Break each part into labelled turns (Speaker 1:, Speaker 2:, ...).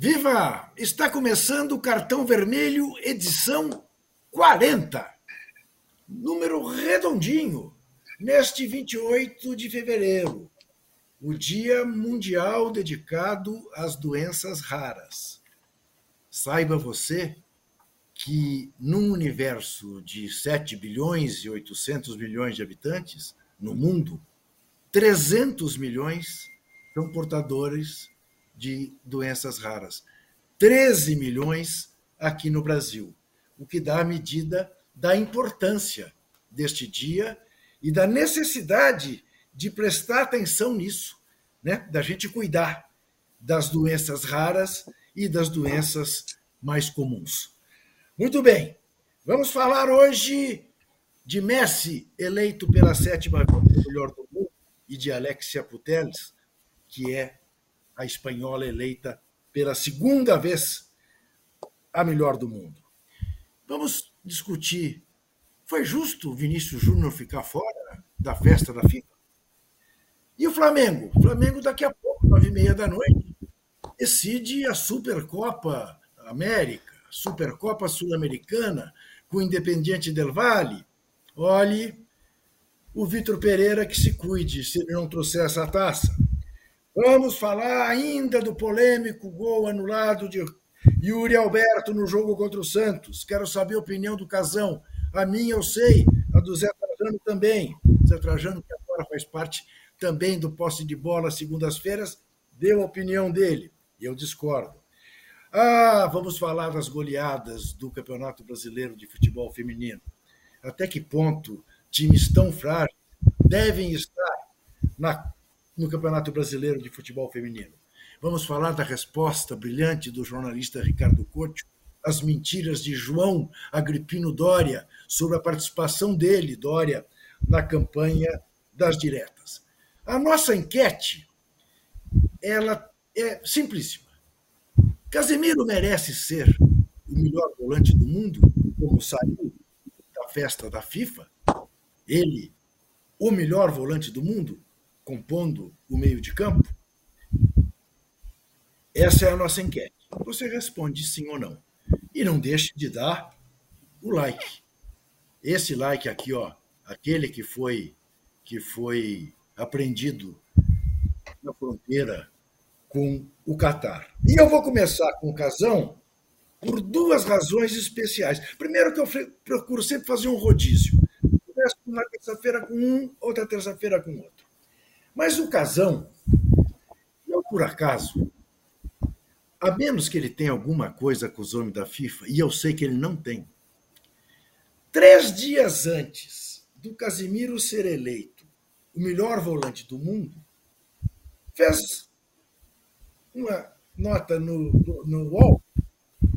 Speaker 1: Viva! Está começando o Cartão Vermelho, edição 40. Número redondinho, neste 28 de fevereiro, o Dia Mundial dedicado às doenças raras. Saiba você que num universo de 7 bilhões e 800 milhões de habitantes no mundo, 300 milhões são portadores de doenças raras. 13 milhões aqui no Brasil, o que dá a medida da importância deste dia e da necessidade de prestar atenção nisso, né? da gente cuidar das doenças raras e das doenças mais comuns. Muito bem, vamos falar hoje de Messi, eleito pela sétima melhor do mundo, e de Alexia Putellas, que é a espanhola eleita pela segunda vez a melhor do mundo. Vamos discutir. Foi justo o Vinícius Júnior ficar fora da festa da FIFA? E o Flamengo? O Flamengo, daqui a pouco, nove e meia da noite, decide a Supercopa América, Supercopa Sul-Americana, com o Independiente del Valle. Olhe, o Vitor Pereira que se cuide se ele não trouxer essa taça. Vamos falar ainda do polêmico gol anulado de Yuri Alberto no jogo contra o Santos. Quero saber a opinião do Casão. A minha eu sei, a do Zé Trajano também. Zé Trajano, que agora faz parte também do posse de bola segundas-feiras, deu a opinião dele. Eu discordo. Ah, vamos falar das goleadas do Campeonato Brasileiro de Futebol Feminino. Até que ponto times tão frágeis devem estar na no Campeonato Brasileiro de Futebol Feminino. Vamos falar da resposta brilhante do jornalista Ricardo Couto às mentiras de João Agripino Dória sobre a participação dele, Dória, na campanha das diretas. A nossa enquete ela é simplíssima. Casemiro merece ser o melhor volante do mundo, como saiu da festa da FIFA? Ele, o melhor volante do mundo? Compondo o meio de campo? Essa é a nossa enquete. Você responde sim ou não. E não deixe de dar o like. Esse like aqui, ó, aquele que foi que foi apreendido na fronteira com o Catar. E eu vou começar com o Casão por duas razões especiais. Primeiro que eu procuro sempre fazer um rodízio. Começo uma terça-feira com um, outra terça-feira com outro. Mas o Casão, não por acaso, a menos que ele tenha alguma coisa com os homens da FIFA, e eu sei que ele não tem, três dias antes do Casimiro ser eleito o melhor volante do mundo, fez uma nota no, no, UOL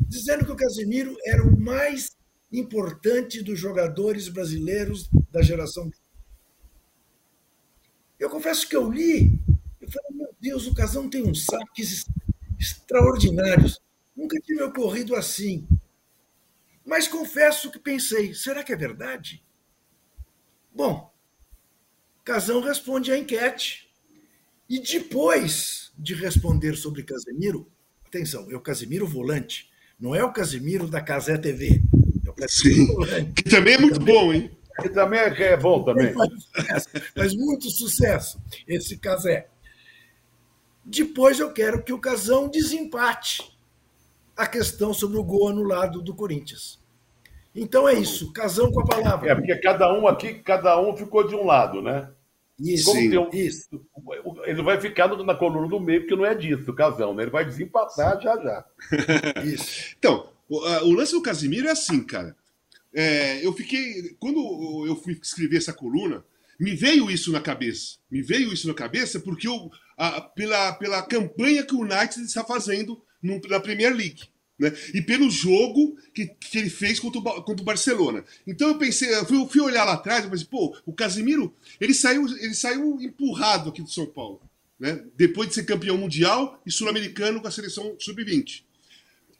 Speaker 1: dizendo que o Casimiro era o mais importante dos jogadores brasileiros da geração eu confesso que eu li, eu falei, meu Deus, o Casão tem uns saques extraordinários. Nunca tinha me ocorrido assim. Mas confesso que pensei, será que é verdade? Bom, Casão responde à enquete. E depois de responder sobre Casemiro, atenção, é o Casemiro volante, não é o Casemiro da Casé TV. É o
Speaker 2: Casemiro Sim, volante. Que também é muito bom, hein?
Speaker 3: E também é, é bom também.
Speaker 1: Faz, faz muito sucesso esse casé. Depois eu quero que o Casão desempate a questão sobre o gol anulado do Corinthians. Então é isso, Casão com a palavra.
Speaker 3: É, porque cada um aqui, cada um ficou de um lado, né?
Speaker 1: Isso, um,
Speaker 3: isso. Ele vai ficar na coluna do meio, porque não é disso, o Casão, né? Ele vai desempatar já já.
Speaker 2: Isso. Então, o, o lance do Casimiro é assim, cara. É, eu fiquei. Quando eu fui escrever essa coluna, me veio isso na cabeça. Me veio isso na cabeça porque eu, a, pela, pela campanha que o United está fazendo no, na Premier League. Né? E pelo jogo que, que ele fez contra o, contra o Barcelona. Então eu pensei, eu fui, fui olhar lá atrás pensei, pô, o Casemiro, ele saiu, ele saiu empurrado aqui do São Paulo. Né? Depois de ser campeão mundial e sul-americano com a seleção sub-20.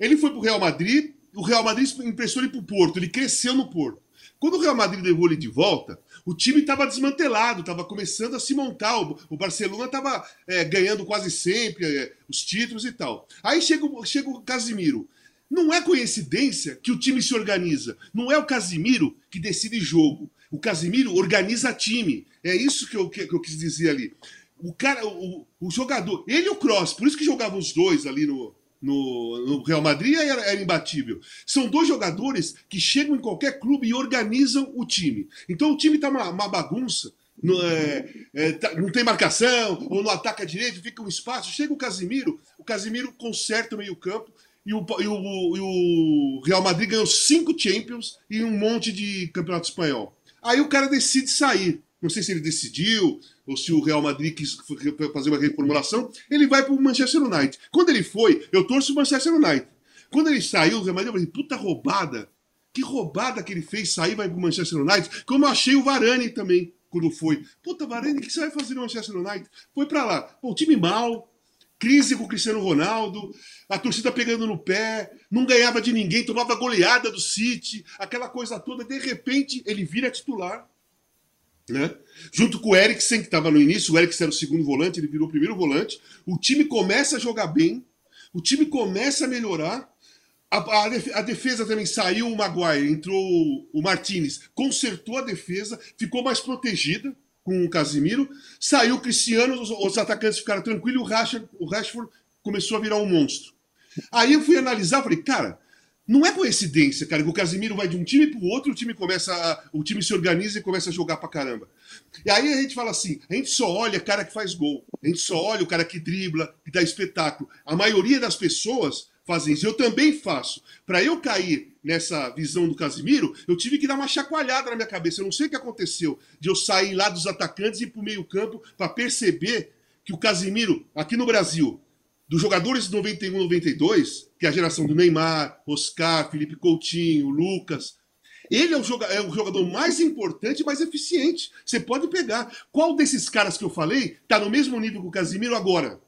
Speaker 2: Ele foi para o Real Madrid, o Real Madrid emprestou ele para o Porto, ele cresceu no Porto. Quando o Real Madrid levou ele de volta, o time estava desmantelado, estava começando a se montar. O, Barcelona estava é, ganhando quase sempre é, os títulos e tal. Aí chega, chega o Casimiro. Não é coincidência que o time se organiza. Não é o Casimiro que decide jogo. O Casimiro organiza time. É isso que eu, que, que eu quis dizer ali. O cara, o, o, jogador, ele e o Cross, por isso que jogavam os dois ali no, no, no, Real Madrid era, era, imbatível. São dois jogadores que chegam em qualquer clube e organizam o time. Então o time está uma, uma, bagunça. Não, é, é, tá, não tem marcação, ou não ataca direito, fica um espaço. Chega o Casimiro, o Casimiro conserta o meio-campo e o, e, o, e o Real Madrid ganhou cinco Champions e um monte de campeonato espanhol. Aí o cara decide sair. Não sei se ele decidiu, ou se o Real Madrid quis fazer uma reformulação. Ele vai para o Manchester United. Quando ele foi, eu torço o Manchester United. Quando ele saiu, o Real Madrid, eu falei, puta roubada. Que roubada que ele fez sair vai para o Manchester United. Como eu achei o Varane também, quando foi. Puta, Varane, o que você vai fazer no Manchester United? Foi para lá. Pô, time mal, crise com o Cristiano Ronaldo, a torcida pegando no pé, não ganhava de ninguém, tomava goleada do City, aquela coisa toda. De repente, ele vira titular, né? Junto com o Eriksen, que estava no início, o Eriksen era o segundo volante, ele virou o primeiro volante. O time começa a jogar bem, o time começa a melhorar. A, a, a defesa também saiu o Maguire, entrou o Martinez, consertou a defesa, ficou mais protegida com o Casimiro. Saiu o Cristiano, os, os atacantes ficaram tranquilos, o Rashford, o Rashford começou a virar um monstro. Aí eu fui analisar, falei, cara, não é coincidência, cara, que o Casimiro vai de um time pro outro, o time começa, a, o time se organiza e começa a jogar pra caramba. E aí a gente fala assim, a gente só olha o cara que faz gol, a gente só olha o cara que dribla, que dá espetáculo. A maioria das pessoas fazem isso. Eu também faço. Para eu cair nessa visão do Casimiro, eu tive que dar uma chacoalhada na minha cabeça. Eu não sei o que aconteceu de eu sair lá dos atacantes e ir para o meio-campo para perceber que o Casimiro, aqui no Brasil, dos jogadores de 91 92, que é a geração do Neymar, Oscar, Felipe Coutinho, Lucas, ele é o, jogador, é o jogador mais importante e mais eficiente. Você pode pegar. Qual desses caras que eu falei está no mesmo nível que o Casimiro agora?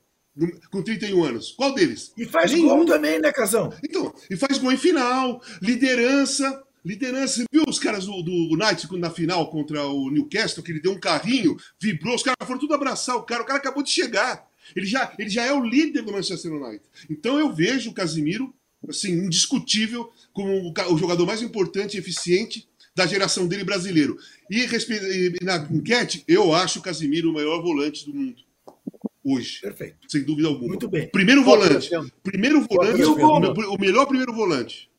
Speaker 2: com 31 anos. Qual deles?
Speaker 1: E faz Nenhum. gol também, né, Casão?
Speaker 2: Então, e faz gol em final, liderança. Liderança, você viu os caras do, do United na final contra o Newcastle, que ele deu um carrinho, vibrou, os caras foram tudo abraçar o cara, o cara acabou de chegar. Ele já, ele já é o líder do Manchester United. Então eu vejo o Casimiro, assim, indiscutível, como o, jogador mais importante e eficiente da geração dele brasileiro. E, e na enquete, eu acho o Casimiro o maior volante do mundo hoje.
Speaker 1: Perfeito.
Speaker 2: Sem dúvida alguma.
Speaker 1: Muito bem.
Speaker 2: Primeiro volante. Primeiro volante. O, o, melhor primeiro volante.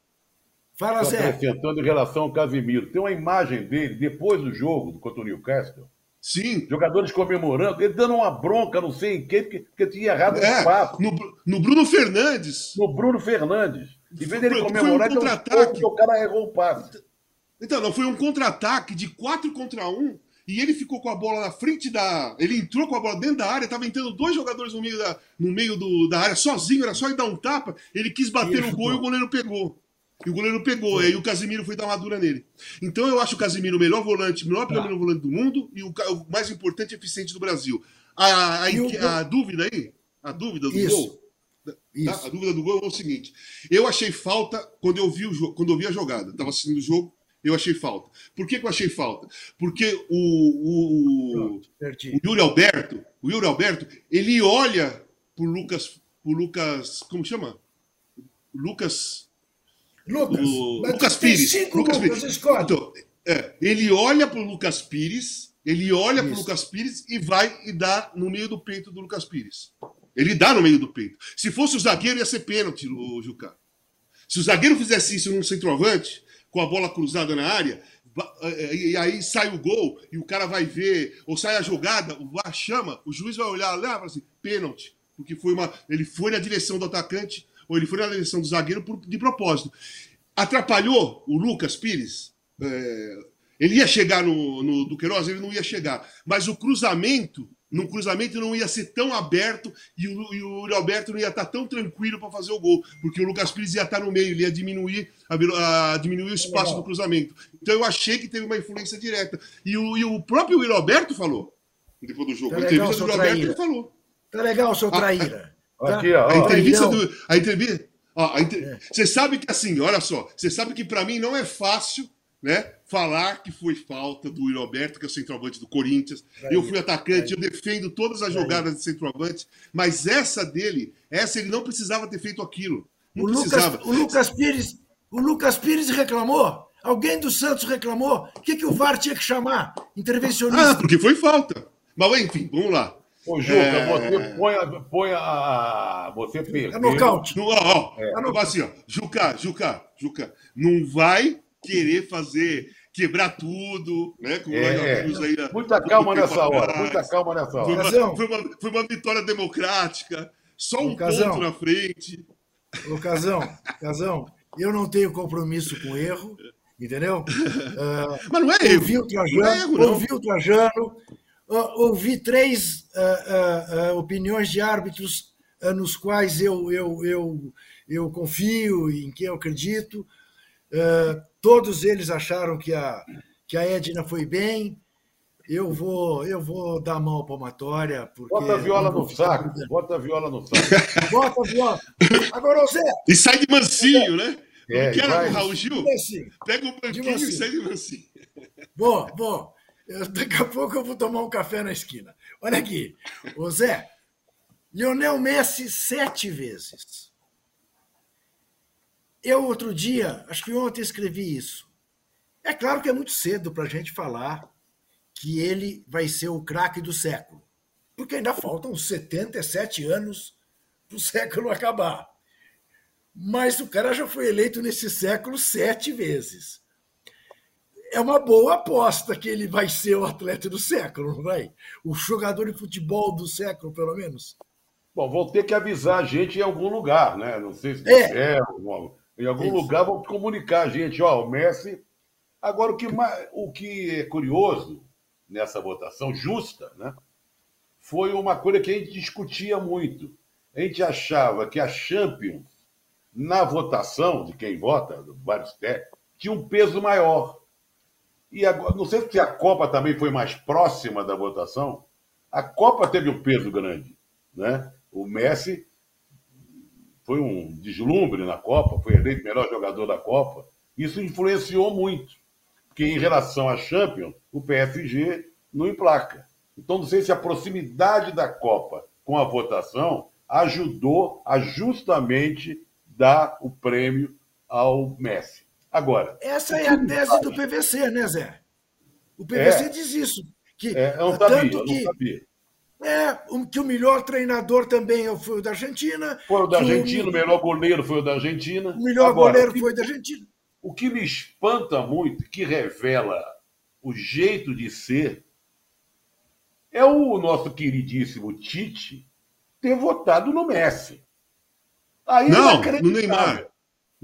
Speaker 3: Fala, Zé. Acrescentando em relação ao Casimiro. Tem uma imagem dele depois do jogo contra o Newcastle.
Speaker 2: Sim.
Speaker 3: Jogadores comemorando, ele dando uma bronca, não sei em quem, porque, porque tinha errado é,
Speaker 2: o passo. No, no Bruno Fernandes.
Speaker 3: No Bruno Fernandes. Em vez dele comemorar,
Speaker 2: foi um contra-ataque.
Speaker 3: o cara errou o passe.
Speaker 2: Então, não, foi um contra-ataque de 4 contra 1 e ele ficou com a bola na frente da. Ele entrou com a bola dentro da área, estava entrando dois jogadores no meio, da, no meio do, da área, sozinho, era só ele dar um tapa. Ele quis bater no gol e o goleiro pegou. E o goleiro pegou, aí o Casimiro foi dar uma dura nele. Então eu acho o Casimiro o melhor volante, o melhor primeiro tá. volante do mundo e o, o, mais importante e eficiente do Brasil. A, a, a, a dúvida aí, a dúvida do Isso. gol. Tá? A dúvida do gol é o seguinte: eu achei falta quando eu vi, o, quando eu vi a jogada. Estava assistindo o jogo, eu achei falta. Por que, que eu achei falta? Porque o, o, o Yuri Alberto, o Yuri Alberto, ele olha pro Lucas, pro Lucas, como chama? Lucas.
Speaker 1: Lucas.
Speaker 2: O, Lucas Pires. Lucas Pires. Então, é, ele olha pro Lucas Pires, ele olha Isso. pro Lucas Pires e vai e dá no meio do peito do Lucas Pires. Ele dá no meio do peito. Se fosse o zagueiro, ia ser pênalti, o Juca. Se o zagueiro fizesse isso num centroavante, com a bola cruzada na área, e aí sai o gol e o cara vai ver, ou sai a jogada, o VAR chama, o juiz vai olhar lá e fala assim, pênalti, porque foi uma, ele foi na direção do atacante ou ele foi na direção do zagueiro por, de propósito. Atrapalhou o Lucas Pires, é, ele ia chegar no, no Duqueiroz, ele não ia chegar, mas o cruzamento num cruzamento não ia ser tão aberto e o, e o Alberto não ia estar tão tranquilo para fazer o gol, porque o Lucas Pires ia estar no meio, ele ia diminuir, a, a diminuir o espaço do cruzamento. Então eu achei que teve uma influência direta. E o, e o próprio Will Alberto falou, depois do jogo.
Speaker 1: Tá a entrevista do Alberto ele falou. Tá legal, seu traíra.
Speaker 2: A, a, Aqui, ó, a entrevista do. A entrevista. Ó, a inter... é. Você sabe que assim, olha só, você sabe que para mim não é fácil né, falar que foi falta do Yuri Alberto, que é o centroavante do Corinthians. eu fui atacante, eu defendo todas as jogadas de centroavante, mas essa dele, essa ele não precisava ter feito aquilo. Não
Speaker 1: o
Speaker 2: precisava.
Speaker 1: Lucas, o Lucas Pires, o Lucas Pires reclamou. Alguém do Santos reclamou. O que, que o VAR tinha que chamar? Intervencionista.
Speaker 2: Ah, porque foi falta. Mas enfim, vamos lá.
Speaker 3: Ô, Juca, é... você põe a, põe a. Você perdeu.
Speaker 1: É nocaute.
Speaker 2: Não, ó, ó, é. é assim, ó. Juca, Juca, Juca, não vai querer fazer, quebrar tudo, né?
Speaker 3: Com é, aí, muita calma nessa hora, muita calma nessa hora.
Speaker 2: Foi uma, foi uma, foi uma vitória democrática, só um ponto na frente.
Speaker 1: Ô, Casão, Casão, eu não tenho compromisso com erro, entendeu? Uh,
Speaker 2: Mas não é erro.
Speaker 1: Ouvi o Trajano, não é erro, não. ouvi o Trajano, ouvi três uh, opiniões de árbitros nos quais eu, eu, eu, eu confio, em quem eu acredito. todos eles acharam que a, que a Edna foi bem. Eu vou, eu vou dar a mão palmatória. Porque
Speaker 3: bota a viola no saco. Bota a viola no saco.
Speaker 1: bota a viola. Agora, Zé.
Speaker 2: E sai de mansinho, né? É, Não quer o Raul Gil? Pega o banquinho e sai de mansinho.
Speaker 1: Bom, bom. Eu, daqui a pouco eu vou tomar um café na esquina. Olha aqui. Ô Zé, Lionel Messi sete vezes. Eu, outro dia, acho que ontem escrevi isso. É claro que é muito cedo para a gente falar que ele vai ser o craque do século, porque ainda faltam 77 anos para o século acabar. Mas o cara já foi eleito nesse século sete vezes. É uma boa aposta que ele vai ser o atleta do século, não vai? O jogador de futebol do século, pelo menos.
Speaker 3: Bom, vão ter que avisar a gente em algum lugar, né? Não sei se é. é em algum Isso. lugar vão comunicar a gente, ó, o Messi. Agora, o que, mais, o que é curioso nessa votação justa, né? Foi uma coisa que a gente discutia muito. A gente achava que a Champions, na votação de quem vota, vários técnicos, tinha um peso maior. E agora, não sei se a Copa também foi mais próxima da votação. A Copa teve um peso grande, né? O Messi foi um deslumbre na Copa, foi eleito melhor jogador da Copa. Isso influenciou muito, porque em relação à Champions, o PSG não emplaca. Então, não sei se a proximidade da Copa com a votação ajudou a justamente dar o prêmio ao Messi. Agora.
Speaker 1: Essa é a tese do PVC, né, Zé? O PVC é, diz isso. Que,
Speaker 3: é, eu não sabia, tanto que, não sabia.
Speaker 1: É, que o melhor treinador também foi o da Argentina.
Speaker 3: Foi o da Argentina, o, o melhor goleiro foi o da Argentina.
Speaker 1: O melhor Agora, goleiro que, foi o da Argentina.
Speaker 3: O que me espanta muito, que revela o jeito de ser, é o nosso queridíssimo Tite ter votado no Messi.
Speaker 2: Aí não, no Neymar.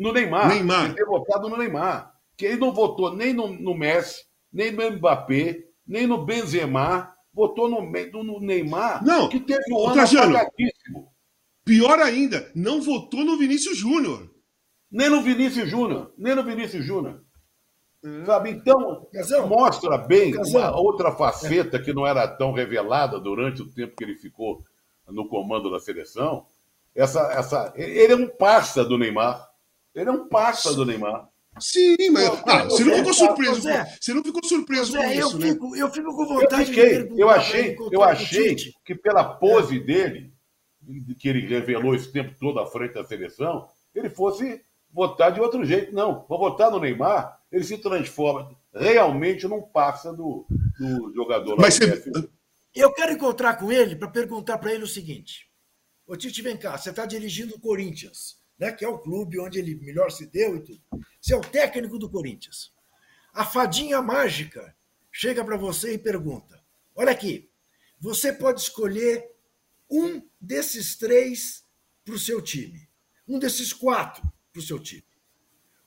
Speaker 3: No Neymar.
Speaker 2: Neymar.
Speaker 3: Ter votado no Neymar. Que ele não votou nem no, no Messi, nem no Mbappé, nem no Benzema, votou no, no Neymar,
Speaker 2: não,
Speaker 3: que teve
Speaker 2: um ano Trajano, Pior ainda, não votou no Vinícius Júnior.
Speaker 3: Nem no Vinícius Júnior, nem no Vinícius Júnior. Hum. Sabe? Então, Casão. mostra bem Casão. uma outra faceta que não era tão revelada durante o tempo que ele ficou no comando da seleção. Essa, essa, ele é um parça do Neymar. Ele é um parça do Neymar.
Speaker 2: Sim, mas ah, você não ficou surpreso. você não ficou surpreso
Speaker 1: com
Speaker 2: isso,
Speaker 1: eu
Speaker 2: né?
Speaker 1: Fico, eu fico com vontade
Speaker 3: eu fiquei, de Eu achei, eu achei que pela pose é. dele, que ele revelou esse tempo todo à frente da seleção, ele fosse votar de outro jeito. Não, vou votar no Neymar, ele se transforma realmente num passa do, do jogador.
Speaker 2: Mas você...
Speaker 1: Eu quero encontrar com ele para perguntar para ele o seguinte: Ô Tite, vem cá, você está dirigindo o Corinthians né, que é o clube onde ele melhor se deu e tudo. Você é o técnico do Corinthians. A fadinha mágica chega para você e pergunta: Olha aqui, você pode escolher um desses três para o seu time, um desses quatro para o seu time.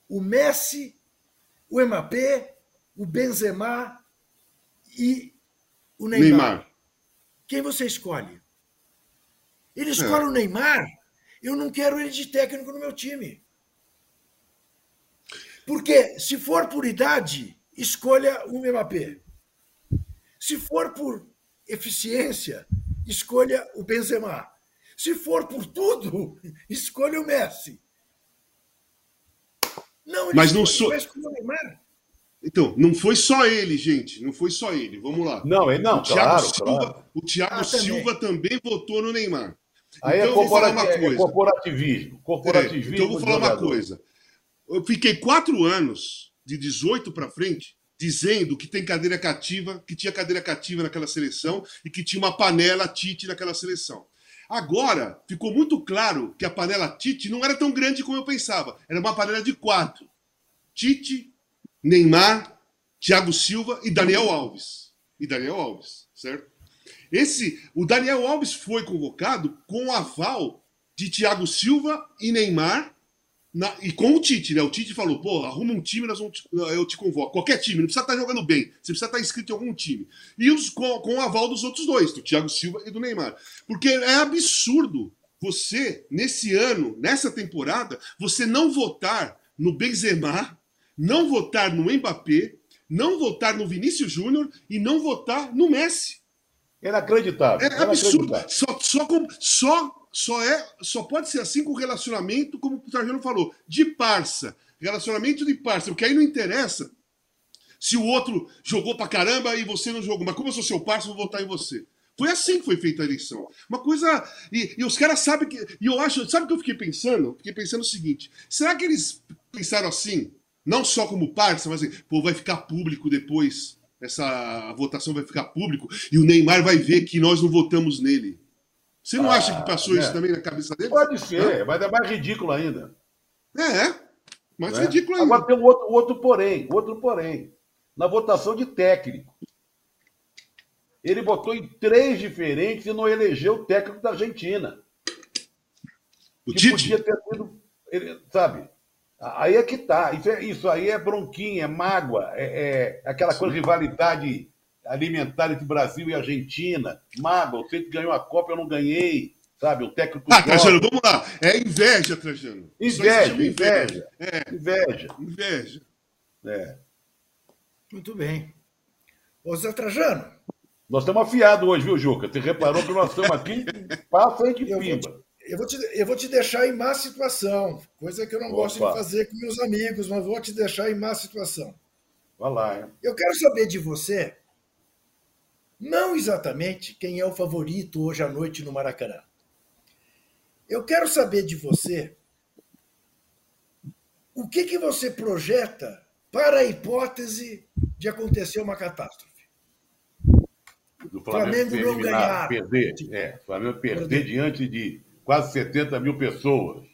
Speaker 1: O Messi, o Mbappé, o Benzema e o Neymar. Neymar. Quem você escolhe? Ele escolhe é. o Neymar eu não quero ele de técnico no meu time. Porque se for por idade, escolha o Mbappé. Se for por eficiência, escolha o Benzema. Se for por tudo, escolha o Messi.
Speaker 2: Não, mas não sou. Então, não foi só ele, gente. Não foi só ele. Vamos lá.
Speaker 3: Não, ele não,
Speaker 2: o Thiago
Speaker 3: claro,
Speaker 2: Silva,
Speaker 3: claro.
Speaker 2: O Thiago
Speaker 1: Ah, também.
Speaker 2: Silva também votou no Neymar.
Speaker 3: Aí
Speaker 2: Então,
Speaker 3: é,
Speaker 2: vou falar uma
Speaker 3: é
Speaker 2: coisa.
Speaker 3: corporativismo.
Speaker 2: É,
Speaker 3: Corporativismo.
Speaker 2: então eu vou falar uma coisa. Eu fiquei quatro anos, de 18 para frente, dizendo que tem cadeira cativa, que tinha cadeira cativa naquela seleção e que tinha uma panela Tite naquela seleção. Agora, ficou muito claro que a panela Tite não era tão grande como eu pensava. Era uma panela de quatro. Tite, Neymar, Thiago Silva e Daniel Alves. E Daniel Alves, certo? Esse, o Daniel Alves foi convocado com aval de Thiago Silva e Neymar na- e com o Tite, né? O Tite falou, pô, arruma um time, nós vamos te- eu te convoco. Qualquer time, não precisa estar jogando bem, você precisa estar inscrito em algum time. E os, com, com o aval dos outros dois, do Thiago Silva e do Neymar. Porque é absurdo você, nesse ano, nessa temporada, você não votar no Benzema, não votar no Mbappé, não votar no Vinícius Júnior e não votar no Messi.
Speaker 3: Inacreditável.
Speaker 2: É absurdo. Só, só, com- só, só, é, só pode ser assim com relacionamento, como o Trajano falou, de parça. Relacionamento de parça. Porque aí não interessa se o outro jogou pra caramba e você não jogou. Mas como eu sou seu parça, eu vou votar em você. Foi assim que foi feita a eleição. Uma coisa. E, e os caras sabem que. E eu acho. Sabe o que eu fiquei pensando? Fiquei pensando o seguinte: será que eles pensaram assim? Não só como parça, mas assim, pô, vai ficar público depois. Essa votação vai ficar público e o Neymar vai ver que nós não votamos nele. Você não
Speaker 3: Ah,
Speaker 2: acha que passou
Speaker 3: né?
Speaker 2: isso também na cabeça dele?
Speaker 3: Pode ser, mas é mais ridículo ainda.
Speaker 2: É, é. Mas
Speaker 3: né?
Speaker 2: ridículo ainda.
Speaker 3: Agora tem um outro, outro porém, outro porém. Na votação de técnico. Ele botou em três diferentes e não elegeu o técnico da Argentina.
Speaker 2: o
Speaker 3: que
Speaker 2: Tite?
Speaker 3: podia ter sido, ele- sabe? Aí é que tá. Isso, é- isso aí é bronquinha, é mágoa, é, é aquela coisa, rivalidade alimentar entre Brasil e Argentina. Mágoa, você que ganhou a Copa, eu não ganhei, sabe? O técnico.
Speaker 2: Ah. Trajano, vamos lá. É inveja, Trajano.
Speaker 3: Inveja,
Speaker 2: chama
Speaker 3: inveja.
Speaker 2: É,
Speaker 3: Inveja.
Speaker 2: inveja.
Speaker 3: É.
Speaker 1: Muito bem. Ô, Zé Trajano,
Speaker 3: Nós estamos afiados hoje, viu, Juca? Você reparou que nós estamos aqui, passa aí de pimba.
Speaker 1: Eu, vou te, eu vou te deixar em má situação, coisa que eu não
Speaker 3: Opa.
Speaker 1: gosto de fazer com meus amigos, mas vou te deixar em má situação.
Speaker 3: Vai lá, hein?
Speaker 1: Eu quero saber de você, não exatamente quem é o favorito hoje à noite no Maracanã. Eu quero saber de você o que, que você projeta para a hipótese de acontecer uma catástrofe.
Speaker 3: Do
Speaker 1: Flamengo
Speaker 3: ser
Speaker 1: não ganhar.
Speaker 3: Perder. É, Flamengo perder,
Speaker 1: Perder.
Speaker 3: diante de quase 70 mil pessoas.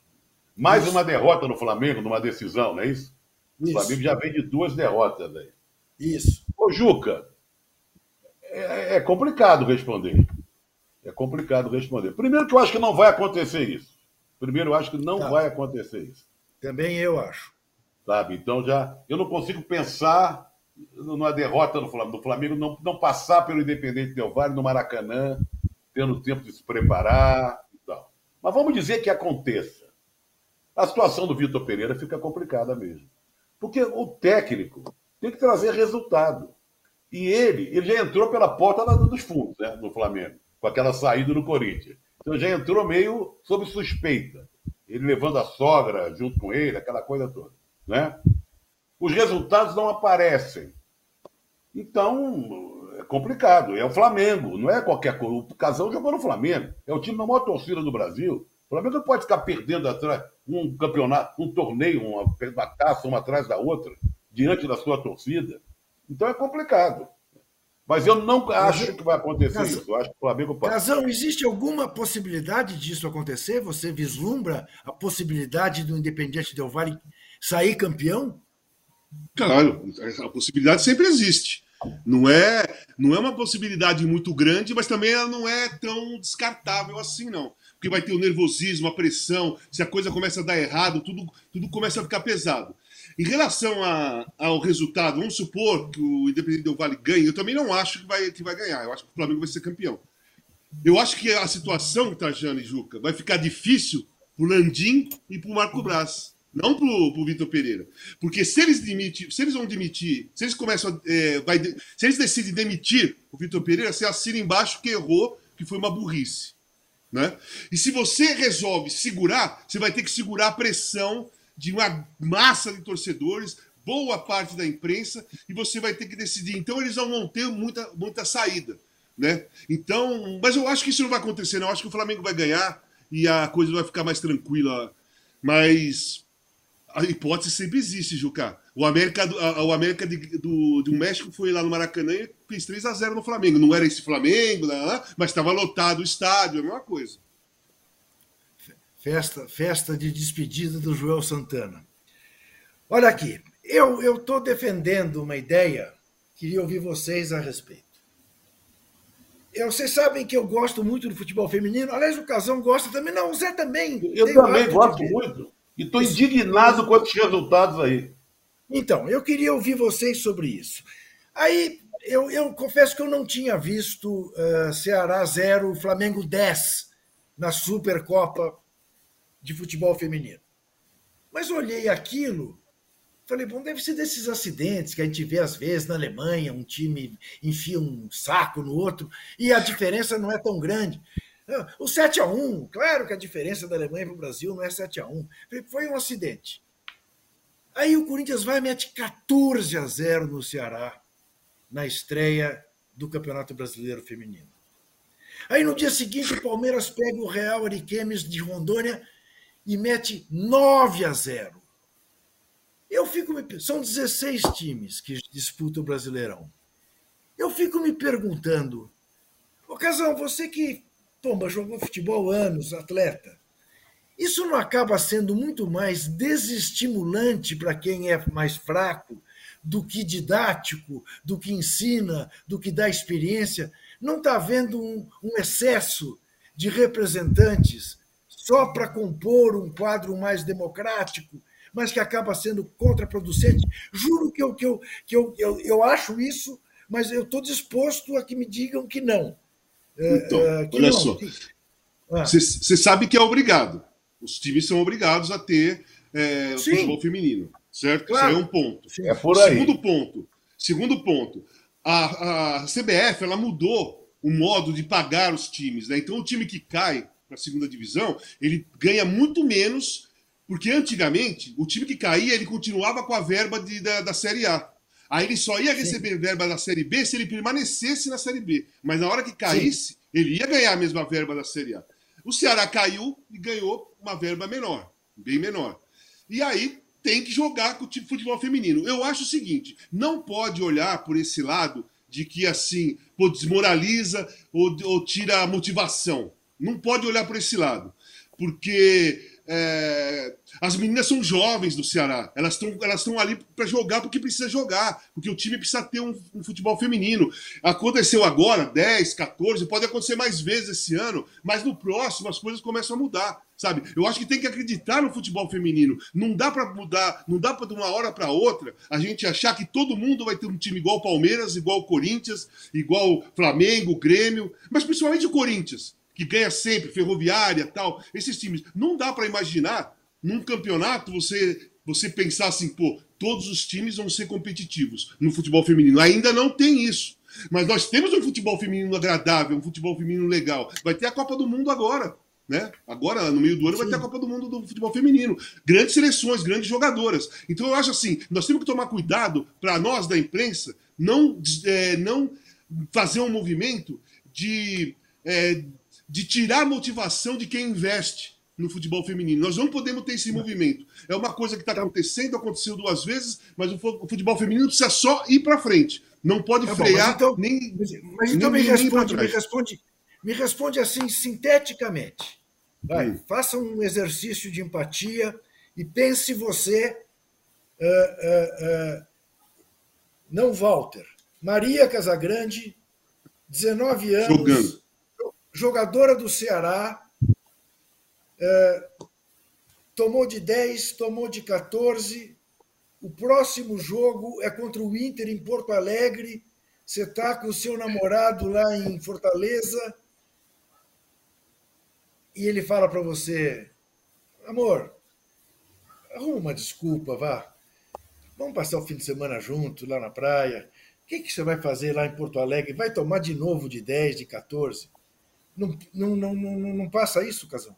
Speaker 3: Mais
Speaker 1: Isso.
Speaker 3: uma derrota no Flamengo, numa decisão, não é isso? O
Speaker 1: Isso.
Speaker 3: Flamengo já vem de duas derrotas aí.
Speaker 1: Isso.
Speaker 3: Ô, Juca, é, é complicado responder. É complicado responder. Primeiro que eu acho que não vai acontecer isso. Primeiro eu acho que não
Speaker 1: Tá.
Speaker 3: vai acontecer isso.
Speaker 1: Também eu acho.
Speaker 3: Sabe? Então já. Eu não consigo pensar numa derrota do Flamengo, do Flamengo não, não passar pelo Independente Del Vale no Maracanã, tendo tempo de se preparar. Mas vamos dizer que aconteça. A situação do Vitor Pereira fica complicada mesmo. Porque o técnico tem que trazer resultado. E ele, ele já entrou pela porta dos fundos, né, do Flamengo, com aquela saída do Corinthians. Então já entrou meio sob suspeita. Ele levando a sogra junto com ele, aquela coisa toda. Né? Os resultados não aparecem. Então, é complicado. É o Flamengo, não é qualquer coisa. O Casão jogou no Flamengo. É o time da maior torcida do Brasil. O Flamengo não pode ficar perdendo atrás um campeonato, um torneio, uma, uma taça, uma atrás da outra, diante da sua torcida. Então é complicado. Mas eu não acho que vai acontecer
Speaker 1: Mas-
Speaker 3: isso. Eu acho que o Flamengo passa.
Speaker 1: Casão, existe alguma possibilidade disso acontecer? Você vislumbra a possibilidade do Independiente Del Valle sair campeão?
Speaker 2: Claro, a possibilidade sempre existe. Não é, não é uma possibilidade muito grande, mas também ela não é tão descartável assim, não. Porque vai ter o nervosismo, a pressão, se a coisa começa a dar errado, tudo, tudo começa a ficar pesado. Em relação a- ao resultado, vamos supor que o Independente Del Vale ganhe, eu também não acho que vai, que vai ganhar. Eu acho que o Flamengo vai ser campeão. Eu acho que a situação, Trajano e Juca, vai ficar difícil pro Landim e pro Marco Braz. Não pro, pro Vitor Pereira. Porque se eles demitir, se eles vão demitir, se eles começam a, é, vai se eles decidem demitir o Vitor Pereira, você assina embaixo que errou, que foi uma burrice. Né? E se você resolve segurar, você vai ter que segurar a pressão de uma massa de torcedores, boa parte da imprensa e você vai ter que decidir. Então eles não vão ter muita, muita saída. Né? Então, mas eu acho que isso não vai acontecer, não. Eu acho que o Flamengo vai ganhar e a coisa vai ficar mais tranquila. Mas a hipótese sempre existe, Juca. O América, o América de, do, do México foi lá no Maracanã e fez 3 a 0 no Flamengo. Não era esse Flamengo, né? mas estava lotado o estádio, a mesma coisa.
Speaker 1: Festa, festa de despedida do Joel Santana. Olha aqui, eu estou defendendo uma ideia, queria ouvir vocês a respeito. Eu, vocês sabem que eu gosto muito do futebol feminino. Aliás, o Casão gosta também. Não, o Zé também.
Speaker 3: Eu também gosto muito. E estou indignado com esses resultados aí.
Speaker 1: Então, eu queria ouvir vocês sobre isso. Aí, eu, eu confesso que eu não tinha visto uh, Ceará 0, Flamengo 10 na Supercopa de futebol feminino. Mas olhei aquilo, falei, bom, deve ser desses acidentes que a gente vê às vezes na Alemanha, um time enfia um saco no outro e a diferença não é tão grande. O 7 a 1 claro que a diferença da Alemanha para o Brasil não é 7 a 1 Foi um acidente. Aí o Corinthians vai e mete 14 a 0 no Ceará na estreia do Campeonato Brasileiro Feminino. Aí no dia seguinte o Palmeiras pega o Real Ariquemes de Rondônia e mete 9 a 0. Eu fico me... São 16 times que disputam o Brasileirão. Eu fico me perguntando, ô você que Tomba jogou futebol anos, atleta. Isso não acaba sendo muito mais desestimulante para quem é mais fraco do que didático, do que ensina, do que dá experiência? Não está havendo um, um excesso de representantes só para compor um quadro mais democrático, mas que acaba sendo contraproducente? Juro que eu, que eu, que eu, eu, eu acho isso, mas eu estou disposto a que me digam que não.
Speaker 2: Então, é, olha não, só. Você ah. sabe que é obrigado. Os times são obrigados a ter é, futebol feminino, certo? Claro. Isso é um ponto.
Speaker 3: Sim, é por aí.
Speaker 2: Segundo ponto. Segundo ponto. A, a CBF ela mudou o modo de pagar os times, né? Então o time que cai para a segunda divisão ele ganha muito menos porque antigamente o time que caía ele continuava com a verba de, da, da Série A. Aí ele só ia receber Sim. verba da Série B se ele permanecesse na Série B. Mas na hora que caísse, Sim. ele ia ganhar a mesma verba da Série A. O Ceará caiu e ganhou uma verba menor, bem menor. E aí tem que jogar com o tipo de futebol feminino. Eu acho o seguinte: não pode olhar por esse lado de que assim pô, desmoraliza ou, ou tira a motivação. Não pode olhar por esse lado. Porque é, as meninas são jovens do Ceará, elas estão elas ali para jogar porque precisa jogar, porque o time precisa ter um, um, futebol feminino. Aconteceu agora, 10, 14, pode acontecer mais vezes esse ano, mas no próximo as coisas começam a mudar, sabe? Eu acho que tem que acreditar no futebol feminino. Não dá para mudar, não dá para de uma hora para outra a gente achar que todo mundo vai ter um time igual Palmeiras, igual Corinthians, igual Flamengo, Grêmio, mas principalmente o Corinthians que ganha sempre, ferroviária tal, esses times. Não dá para imaginar num campeonato você, você pensar assim, pô, todos os times vão ser competitivos no futebol feminino. Ainda não tem isso. Mas nós temos um futebol feminino agradável, um futebol feminino legal. Vai ter a Copa do Mundo agora. Né? Agora, no meio do ano, Sim. vai ter a Copa do Mundo do futebol feminino. Grandes seleções, grandes jogadoras. Então, eu acho assim: nós temos que tomar cuidado para nós da imprensa não, é, não fazer um movimento de é, de tirar a motivação de quem investe no futebol feminino. Nós não podemos ter esse movimento. É uma coisa que está acontecendo, aconteceu duas vezes, mas o futebol feminino precisa só ir para frente. Não pode tá frear
Speaker 1: bom, mas então,
Speaker 2: nem.
Speaker 1: Mas então nem, me, responde, me, responde, me responde assim, sinteticamente. Vai, hum. Faça um exercício de empatia e pense você. Uh, uh, uh, não Walter. Maria Casagrande, 19 anos. Jogando jogadora do Ceará, é, tomou de 10, tomou de 14. O próximo jogo é contra o Inter em Porto Alegre. Você está com o seu namorado lá em Fortaleza e ele fala para você: amor, arruma uma desculpa, vá. Vamos passar o fim de semana junto lá na praia. O que, que você vai fazer lá em Porto Alegre? Vai tomar de novo de 10, de 14? Não, não, não, não, não passa isso, Casão?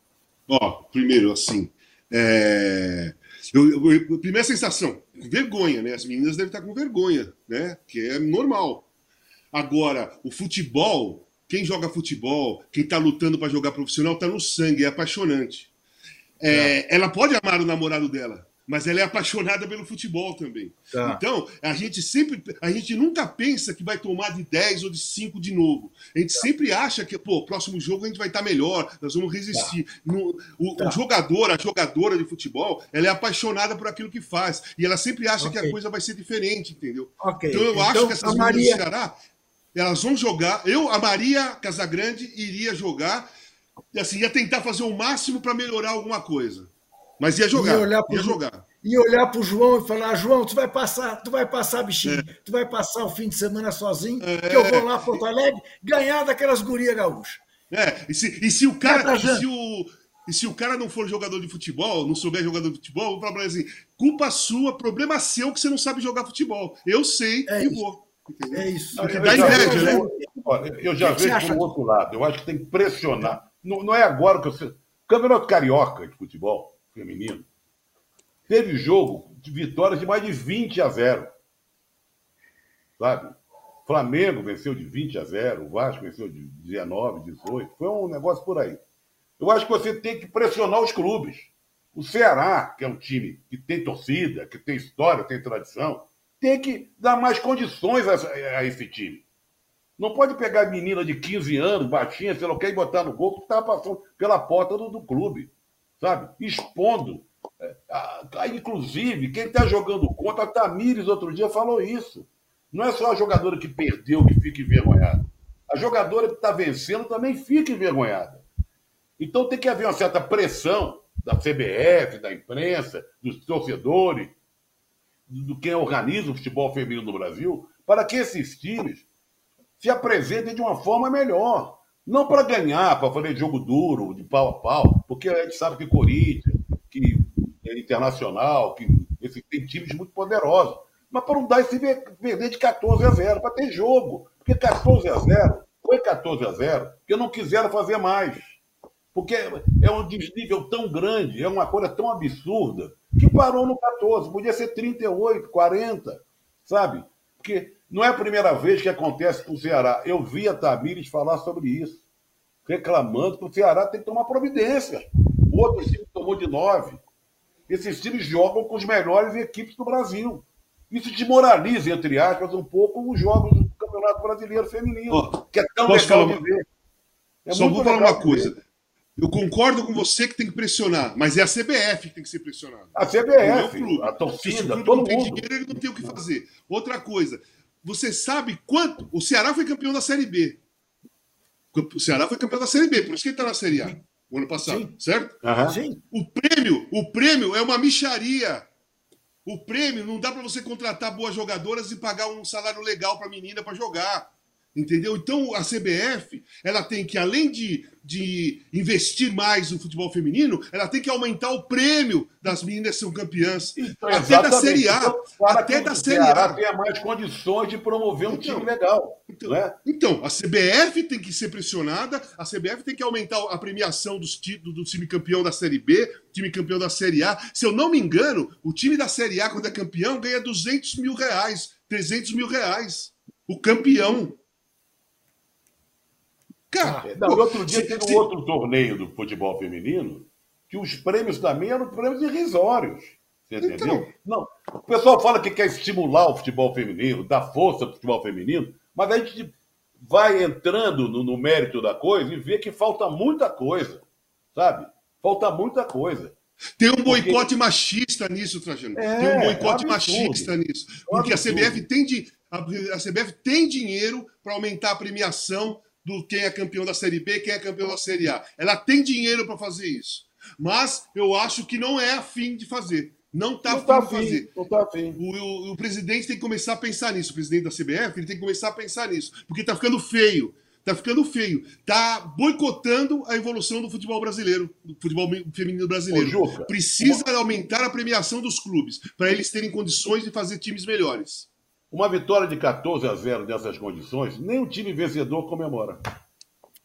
Speaker 2: Ó, primeiro, assim, é... eu, eu, primeira sensação, vergonha, né? As meninas devem estar com vergonha, né? Que é normal. Agora, o futebol, quem joga futebol, quem está lutando para jogar profissional, está no sangue, é apaixonante. É, é. Ela pode amar o namorado dela, mas ela é apaixonada pelo futebol também. Tá. Então, a gente sempre, a gente nunca pensa que vai tomar de 10 ou de 5 de novo. A gente tá. sempre acha que, pô, próximo jogo a gente vai estar tá melhor, nós vamos resistir. Tá. No, o, tá. o, jogador, a jogadora de futebol, ela é apaixonada por aquilo que faz. E ela sempre acha okay. que a coisa vai ser diferente, entendeu? Okay. Então eu então, acho que essas Maria... meninas do Ceará, elas vão jogar. Eu, a Maria Casagrande, iria jogar. E assim, ia tentar fazer o máximo para melhorar alguma coisa. Mas ia jogar. Ia, olhar pro, ia jogar.
Speaker 1: Ia olhar para o João e falar: João, tu vai passar, tu vai passar, bichinho, é. tu vai passar o fim de semana sozinho, é. que eu vou lá para Porto Alegre ganhar daquelas gurias gaúchas.
Speaker 2: É, e se, e se o cara. E se o, e se o cara não for jogador de futebol, não souber jogador de futebol, eu vou falar assim: culpa sua, problema seu que você não sabe jogar futebol. Eu sei é e isso. vou.
Speaker 1: Entendeu? É isso.
Speaker 3: Porque dá inveja, né? Olha, eu já vejo do outro lado. Eu acho que tem que pressionar. Não, não é agora que você. Campeonato Carioca de futebol feminino teve jogo de vitórias de mais de 20 a 0. Sabe? Flamengo venceu de 20 a 0, o Vasco venceu de 19, 18. Foi um negócio por aí. Eu acho que você tem que pressionar os clubes. O Ceará, que é um time que tem torcida, que tem história, tem tradição, tem que dar mais condições a, a esse time. Não pode pegar menina de 15 anos, baixinha, sei lá o que, e botar no gol, que está passando pela porta do, do, clube, sabe? Expondo. É, inclusive, quem está jogando contra, a Tamires outro dia falou isso. Não é só a jogadora que perdeu que fica envergonhada. A jogadora que está vencendo também fica envergonhada. Então tem que haver uma certa pressão da CBF, da imprensa, dos torcedores, do quem organiza o futebol feminino no Brasil, para que esses times se apresentem de uma forma melhor. Não para ganhar, para fazer jogo duro, de pau a pau, porque a gente sabe que Corinthians, que é internacional, que esse, tem times muito poderosos. Mas para não dar esse perder de 14 a 0, para ter jogo. Porque 14 a 0, foi 14 a 0, porque não quiseram fazer mais. Porque é um desnível tão grande, é uma coisa tão absurda, que parou no 14. Podia ser 38, 40, sabe? Porque não é a primeira vez que acontece com o Ceará. Eu vi a Tamires falar sobre isso, reclamando que o Ceará tem que tomar providência. O outro time tomou de 9. Esses times jogam com os melhores equipes do Brasil. Isso desmoraliza, entre aspas, um pouco os jogos do Campeonato Brasileiro Feminino, oh, que é tão legal falar... de ver.
Speaker 2: É Só vou falar uma coisa. Eu concordo com você que tem que pressionar, mas é a CBF que tem que ser pressionada.
Speaker 3: A CBF, a torcida, todo
Speaker 2: não tem dinheiro, ele não tem o que fazer. Outra coisa, você sabe quanto... O Ceará foi campeão da Série B. O Ceará foi campeão da Série B, por isso que ele está na Série A, o ano passado, Sim. certo?
Speaker 3: Uhum. Sim.
Speaker 2: O prêmio, o prêmio é uma micharia. O prêmio não dá para você contratar boas jogadoras e pagar um salário legal para a menina para jogar. Entendeu? Então a CBF ela tem que, além de, de investir mais no futebol feminino, ela tem que aumentar o prêmio das meninas que são campeãs. Então, até da Série A. Então, até da Série A.
Speaker 3: tenha mais condições de promover um então, time legal.
Speaker 2: Então, né? então, a CBF tem que ser pressionada, a CBF tem que aumentar a premiação dos títulos do time campeão da Série B, time campeão da Série A. Se eu não me engano, o time da Série A, quando é campeão, ganha 200 mil reais, 300 mil reais. O campeão.
Speaker 3: Cara, é, não, pô, outro dia se, teve se... um outro torneio do futebol feminino que os prêmios também eram prêmios irrisórios. Você então... entendeu? Não. O pessoal fala que quer estimular o futebol feminino, dar força para o futebol feminino, mas a gente vai entrando no, no, mérito da coisa e vê que falta muita coisa, sabe? Falta muita coisa.
Speaker 2: Tem um boicote porque... machista nisso, Trajano. É, tem um boicote é machista nisso. Porque a CBF tem de, a, a CBF tem dinheiro para aumentar a premiação do quem é campeão da Série B, quem é campeão da Série A. Ela tem dinheiro para fazer isso. Mas eu acho que não é afim de fazer. Não está afim tá de fazer.
Speaker 3: Não tá afim.
Speaker 2: O, o, o, presidente tem que começar a pensar nisso. O presidente da CBF ele tem que começar a pensar nisso. Porque está ficando feio. Está ficando feio. Está boicotando a evolução do futebol brasileiro, do futebol feminino brasileiro. Ô, Juca, Precisa uma... aumentar a premiação dos clubes para eles terem condições de fazer times melhores.
Speaker 3: Uma vitória de 14 a 0 nessas condições, nem o time vencedor comemora.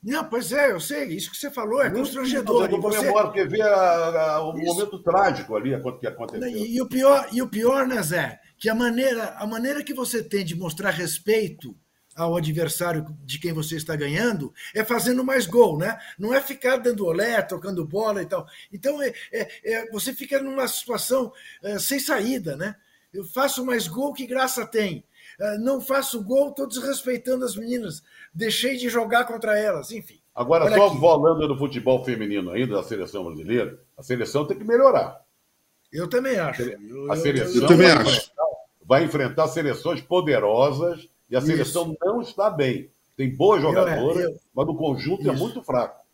Speaker 1: Não, pois é, eu sei, isso que você falou é constrangedor.
Speaker 3: Eu você... memória, porque vê a, a, o isso. momento trágico ali que aconteceu.
Speaker 1: E, e, o pior, e o pior, né, Zé, que a maneira, a maneira que você tem de mostrar respeito ao adversário de quem você está ganhando é fazendo mais gol, né? Não é ficar dando olé, tocando bola e tal. Então é, é, é você fica numa situação é, sem saída, né? Eu faço mais gol que graça tem. É, não faço gol, estou desrespeitando as meninas. Deixei de jogar contra elas, enfim.
Speaker 3: Agora, só aqui. falando do futebol feminino ainda, da seleção brasileira, a seleção tem que melhorar.
Speaker 1: Eu também acho.
Speaker 3: A seleção eu, eu, eu também vai, acho. Enfrentar, vai enfrentar seleções poderosas e a seleção Isso. não está bem. Tem boas jogadoras, eu, eu, mas o conjunto é Isso. é muito fraco.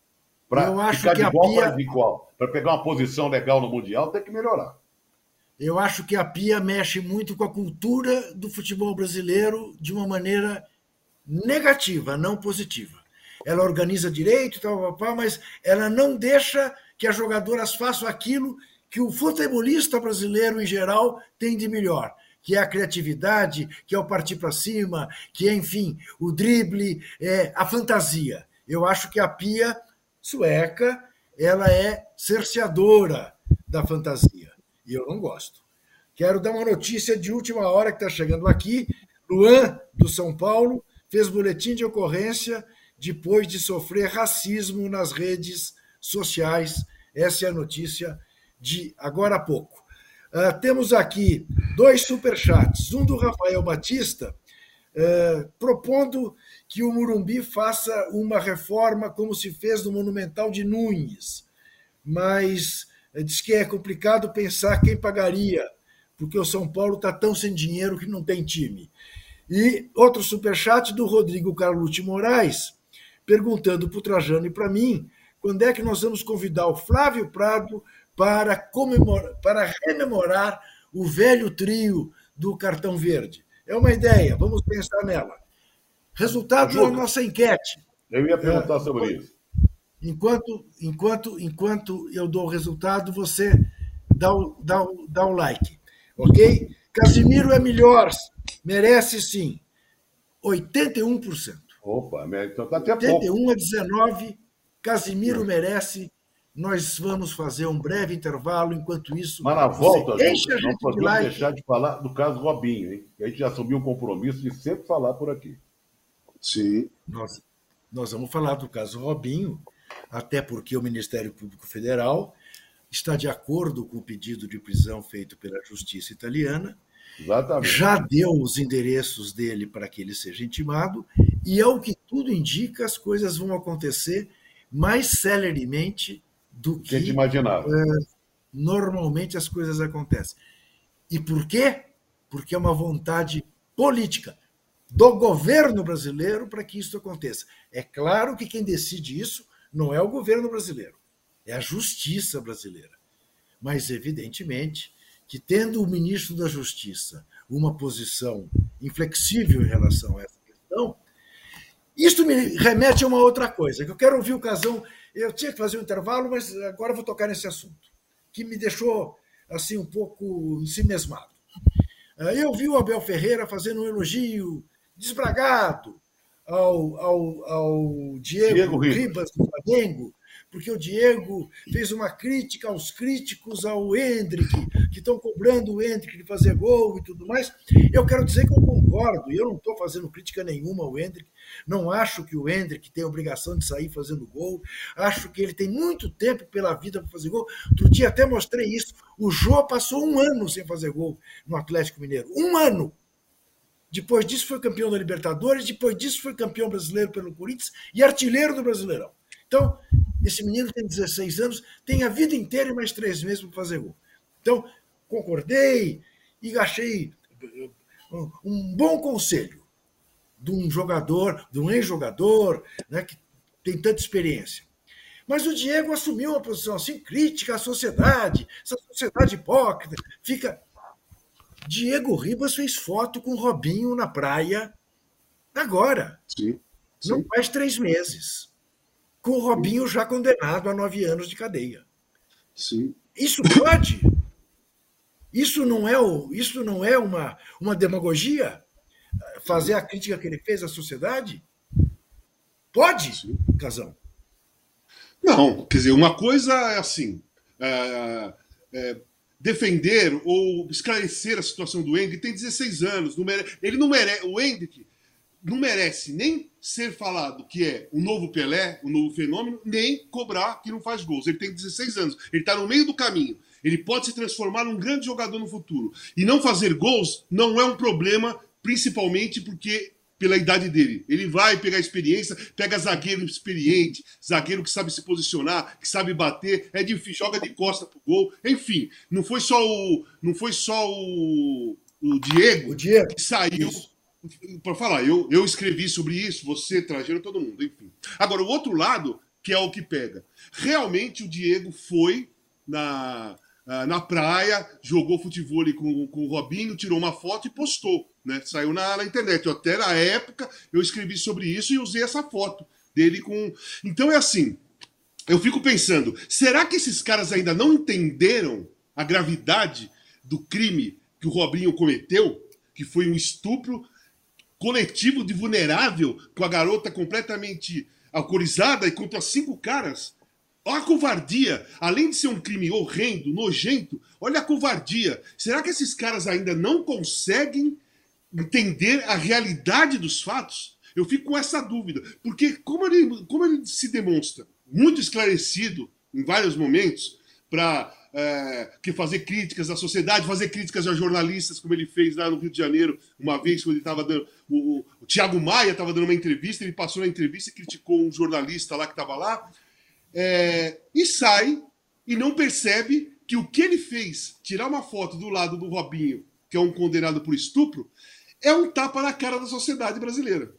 Speaker 3: Para ficar de igual Pia... para igual, para pegar uma posição legal no Mundial, tem que melhorar.
Speaker 1: Eu acho que a Pia mexe muito com a cultura do futebol brasileiro de uma maneira negativa, não positiva. Ela organiza direito, tal, tal, mas ela não deixa que as jogadoras façam aquilo que o futebolista brasileiro, em geral, tem de melhor que é a criatividade, que é o partir para cima, que é, enfim, o drible, é a fantasia. Eu acho que a Pia sueca ela é cerceadora da fantasia. E eu não gosto. Quero dar uma notícia de última hora que está chegando aqui. Luan, do São Paulo, fez boletim de ocorrência depois de sofrer racismo nas redes sociais. Essa é a notícia de agora há pouco. Uh, temos aqui dois superchats. Um do Rafael Batista, uh, propondo que o Murumbi faça uma reforma como se fez no Monumental de Nunes. Mas diz que é complicado pensar quem pagaria, porque o São Paulo está tão sem dinheiro que não tem time. E outro superchat do Rodrigo Carlucci Moraes, perguntando para o Trajano e para mim quando é que nós vamos convidar o Flávio Prado para, comemorar, para rememorar o velho trio do cartão verde. É uma ideia, vamos pensar nela. Resultado da nossa enquete.
Speaker 3: Eu ia perguntar é, sobre isso.
Speaker 1: Enquanto, enquanto, enquanto eu dou o resultado, você dá o, dá, o, dá o like. Ok? Casimiro é melhor, merece sim. 81%.
Speaker 3: Opa, então tá até
Speaker 1: 81 pouco. a 19, Casimiro merece nós vamos fazer um breve intervalo, enquanto isso.
Speaker 3: Mas na volta, gente, não podemos de deixar de falar do caso Robinho, hein? A gente já assumiu um compromisso de sempre falar por aqui.
Speaker 1: Sim. Nós, nós vamos falar do caso Robinho, até porque o Ministério Público Federal está de acordo com o pedido de prisão feito pela Justiça Italiana.
Speaker 3: Exatamente.
Speaker 1: Já deu os endereços dele para que ele seja intimado, e ao que tudo indica, as coisas vão acontecer mais celeremente do que,
Speaker 3: imaginava.
Speaker 1: Uh, normalmente as coisas acontecem. E por quê? Porque é uma vontade política do governo brasileiro para que isso aconteça. É claro que quem decide isso não é o governo brasileiro, é a justiça brasileira. Mas, evidentemente, que tendo o ministro da Justiça uma posição inflexível em relação a essa questão, isso me remete a uma outra coisa, que eu quero ouvir o Casão eu tinha que fazer um intervalo, mas agora vou tocar nesse assunto, que me deixou assim um pouco ensimesmado. Ah, eu vi o Abel Ferreira fazendo um elogio desbragado ao, ao, ao Diego, Diego Ribas do Flamengo, porque o Diego fez uma crítica aos críticos ao Hendrick, que estão cobrando o Hendrick de fazer gol e tudo mais. Eu quero dizer que eu concordo, e eu não estou fazendo crítica nenhuma ao Hendrick, não acho que o Hendrick tem a obrigação de sair fazendo gol, acho que ele tem muito tempo pela vida para fazer gol. Outro dia até mostrei isso, o Jô passou um ano sem fazer gol no Atlético Mineiro, um ano! Depois disso foi campeão da Libertadores, depois disso foi campeão brasileiro pelo Corinthians e artilheiro do Brasileirão. Então, esse menino tem 16 anos, tem a vida inteira e mais três meses para fazer gol. Então, concordei e achei uh, um bom conselho de um jogador, de um ex-jogador, né, que tem tanta experiência. Mas o Diego assumiu uma posição assim, crítica à sociedade, essa sociedade hipócrita. Fica. Diego Ribas fez foto com o Robinho na praia agora.
Speaker 3: Sim, sim.
Speaker 1: Não faz três meses com o Robinho já condenado a nove anos de cadeia.
Speaker 3: Sim.
Speaker 1: Isso pode? Isso não é, o, isso não é uma, uma demagogia? Fazer a crítica que ele fez à sociedade? Pode, Sim. Casão?
Speaker 2: Não, quer dizer, uma coisa é assim. É, é, defender ou esclarecer a situação do Hendrick tem 16 anos. Não mere... Ele não merece. O Hendrick não merece nem ser falado que é o novo Pelé, o novo fenômeno, nem cobrar que não faz gols. Ele tem 16 anos, ele está no meio do caminho. Ele pode se transformar num grande jogador no futuro. E não fazer gols não é um problema, principalmente porque pela idade dele. Ele vai pegar experiência, pega zagueiro experiente, zagueiro que sabe se posicionar, que sabe bater, é difícil, joga de costa pro gol. Enfim, não foi só o, não foi só o, o Diego,
Speaker 1: o Diego.
Speaker 2: que saiu para falar. Eu, eu escrevi sobre isso, você, Trajano, todo mundo, enfim. Agora, o outro lado, que é o que pega. Realmente o Diego foi na, na praia, jogou futebol com, com o Robinho, tirou uma foto e postou né? Saiu na, na internet. Eu, até na época eu escrevi sobre isso e usei essa foto dele com. Então é assim. Eu fico pensando, será que esses caras ainda não entenderam a gravidade do crime que o Robinho cometeu? Que foi um estupro coletivo de vulnerável, com a garota completamente alcoolizada e contra cinco caras. Olha a covardia. Além de ser um crime horrendo, nojento, olha a covardia. Será que esses caras ainda não conseguem entender a realidade dos fatos, eu fico com essa dúvida. Porque, como ele, como ele se demonstra muito esclarecido em vários momentos, para é, que fazer críticas à sociedade, fazer críticas a jornalistas, como ele fez lá no Rio de Janeiro, uma vez, quando ele estava dando. O, o Tiago Maia estava dando uma entrevista, ele passou na entrevista e criticou um jornalista lá que estava lá, é, e sai e não percebe que o que ele fez, tirar uma foto do lado do Robinho, que é um condenado por estupro, é um tapa na cara da sociedade brasileira.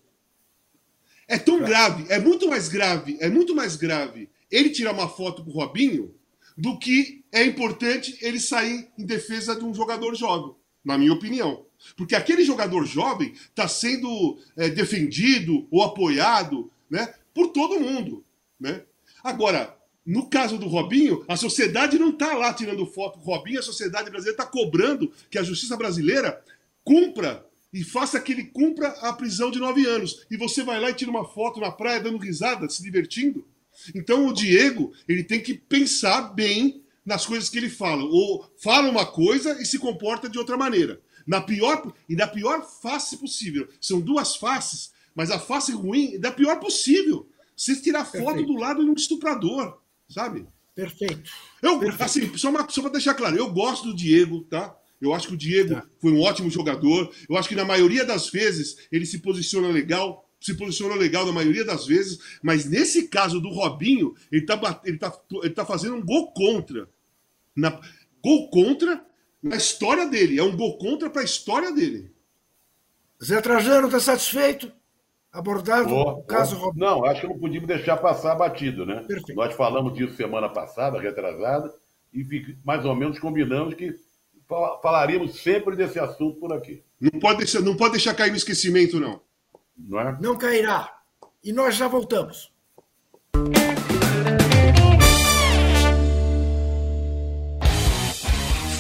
Speaker 2: É tão grave, é muito mais grave, é muito mais grave ele tirar uma foto com o Robinho do que é importante ele sair em defesa de um jogador jovem, na minha opinião. Porque aquele jogador jovem está sendo é, defendido ou apoiado né, por todo mundo. Né? Agora, no caso do Robinho, a sociedade não está lá tirando foto com o Robinho, a sociedade brasileira está cobrando que a justiça brasileira cumpra e faça que ele cumpra a prisão de nove anos. E você vai lá e tira uma foto na praia dando risada, se divertindo. Então o Diego, ele tem que pensar bem nas coisas que ele fala. Ou fala uma coisa e se comporta de outra maneira. Na pior, e na pior face possível. São duas faces, mas a face ruim é da pior possível. Você tirar foto Perfeito. do lado de um estuprador, sabe?
Speaker 1: Perfeito.
Speaker 2: Eu,
Speaker 1: Perfeito.
Speaker 2: assim, só, uma, só pra deixar claro, eu gosto do Diego, tá? Eu acho que o Diego tá. foi um ótimo jogador. Eu acho que na maioria das vezes ele se posiciona legal, se posiciona legal na maioria das vezes, mas nesse caso do Robinho, ele está ele tá, ele tá fazendo um gol contra. Na, gol contra na história dele. É um gol contra para a história dele.
Speaker 1: Zé Trajano está satisfeito? Abordado oh, o caso
Speaker 3: oh, Robinho? Não, acho que não podíamos deixar passar batido, né? Perfeito. Nós falamos disso semana passada, retrasada, e mais ou menos combinamos que falaríamos sempre desse assunto por aqui.
Speaker 2: Não pode deixar, não pode deixar cair no esquecimento, não.
Speaker 1: Não, é? não cairá. E nós já voltamos.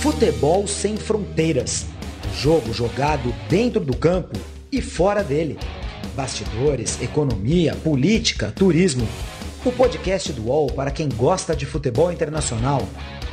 Speaker 4: Futebol sem fronteiras. Jogo jogado dentro do campo e fora dele. Bastidores, economia, política, turismo. O podcast do UOL para quem gosta de futebol internacional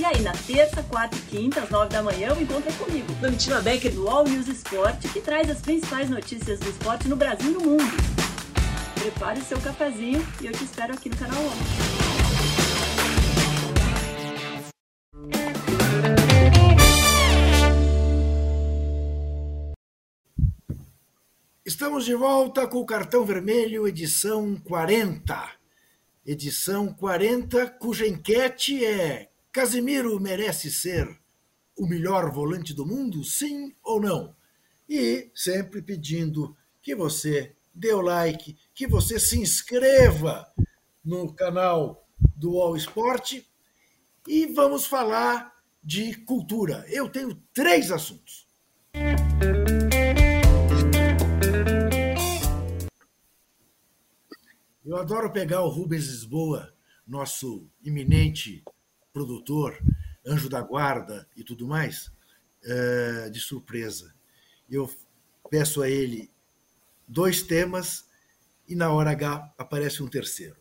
Speaker 5: E aí, na terça, quarta e quinta, às nove da manhã, o encontro é comigo, Domitila Becker, do All News Esporte, que traz as principais notícias do esporte no Brasil e no mundo. Prepare o seu cafezinho e eu te espero aqui no canal ONU.
Speaker 1: Estamos de volta com o Cartão Vermelho, edição 40. Edição 40, cuja enquete é Casimiro merece ser o melhor volante do mundo, sim ou não? E sempre pedindo que você dê o like, que você se inscreva no canal do All Sport e vamos falar de cultura. Eu tenho três assuntos. Eu adoro pegar o Rubens Lisboa, nosso iminente produtor, anjo da guarda e tudo mais, eh, de surpresa. Eu peço a ele dois temas e na hora H aparece um terceiro.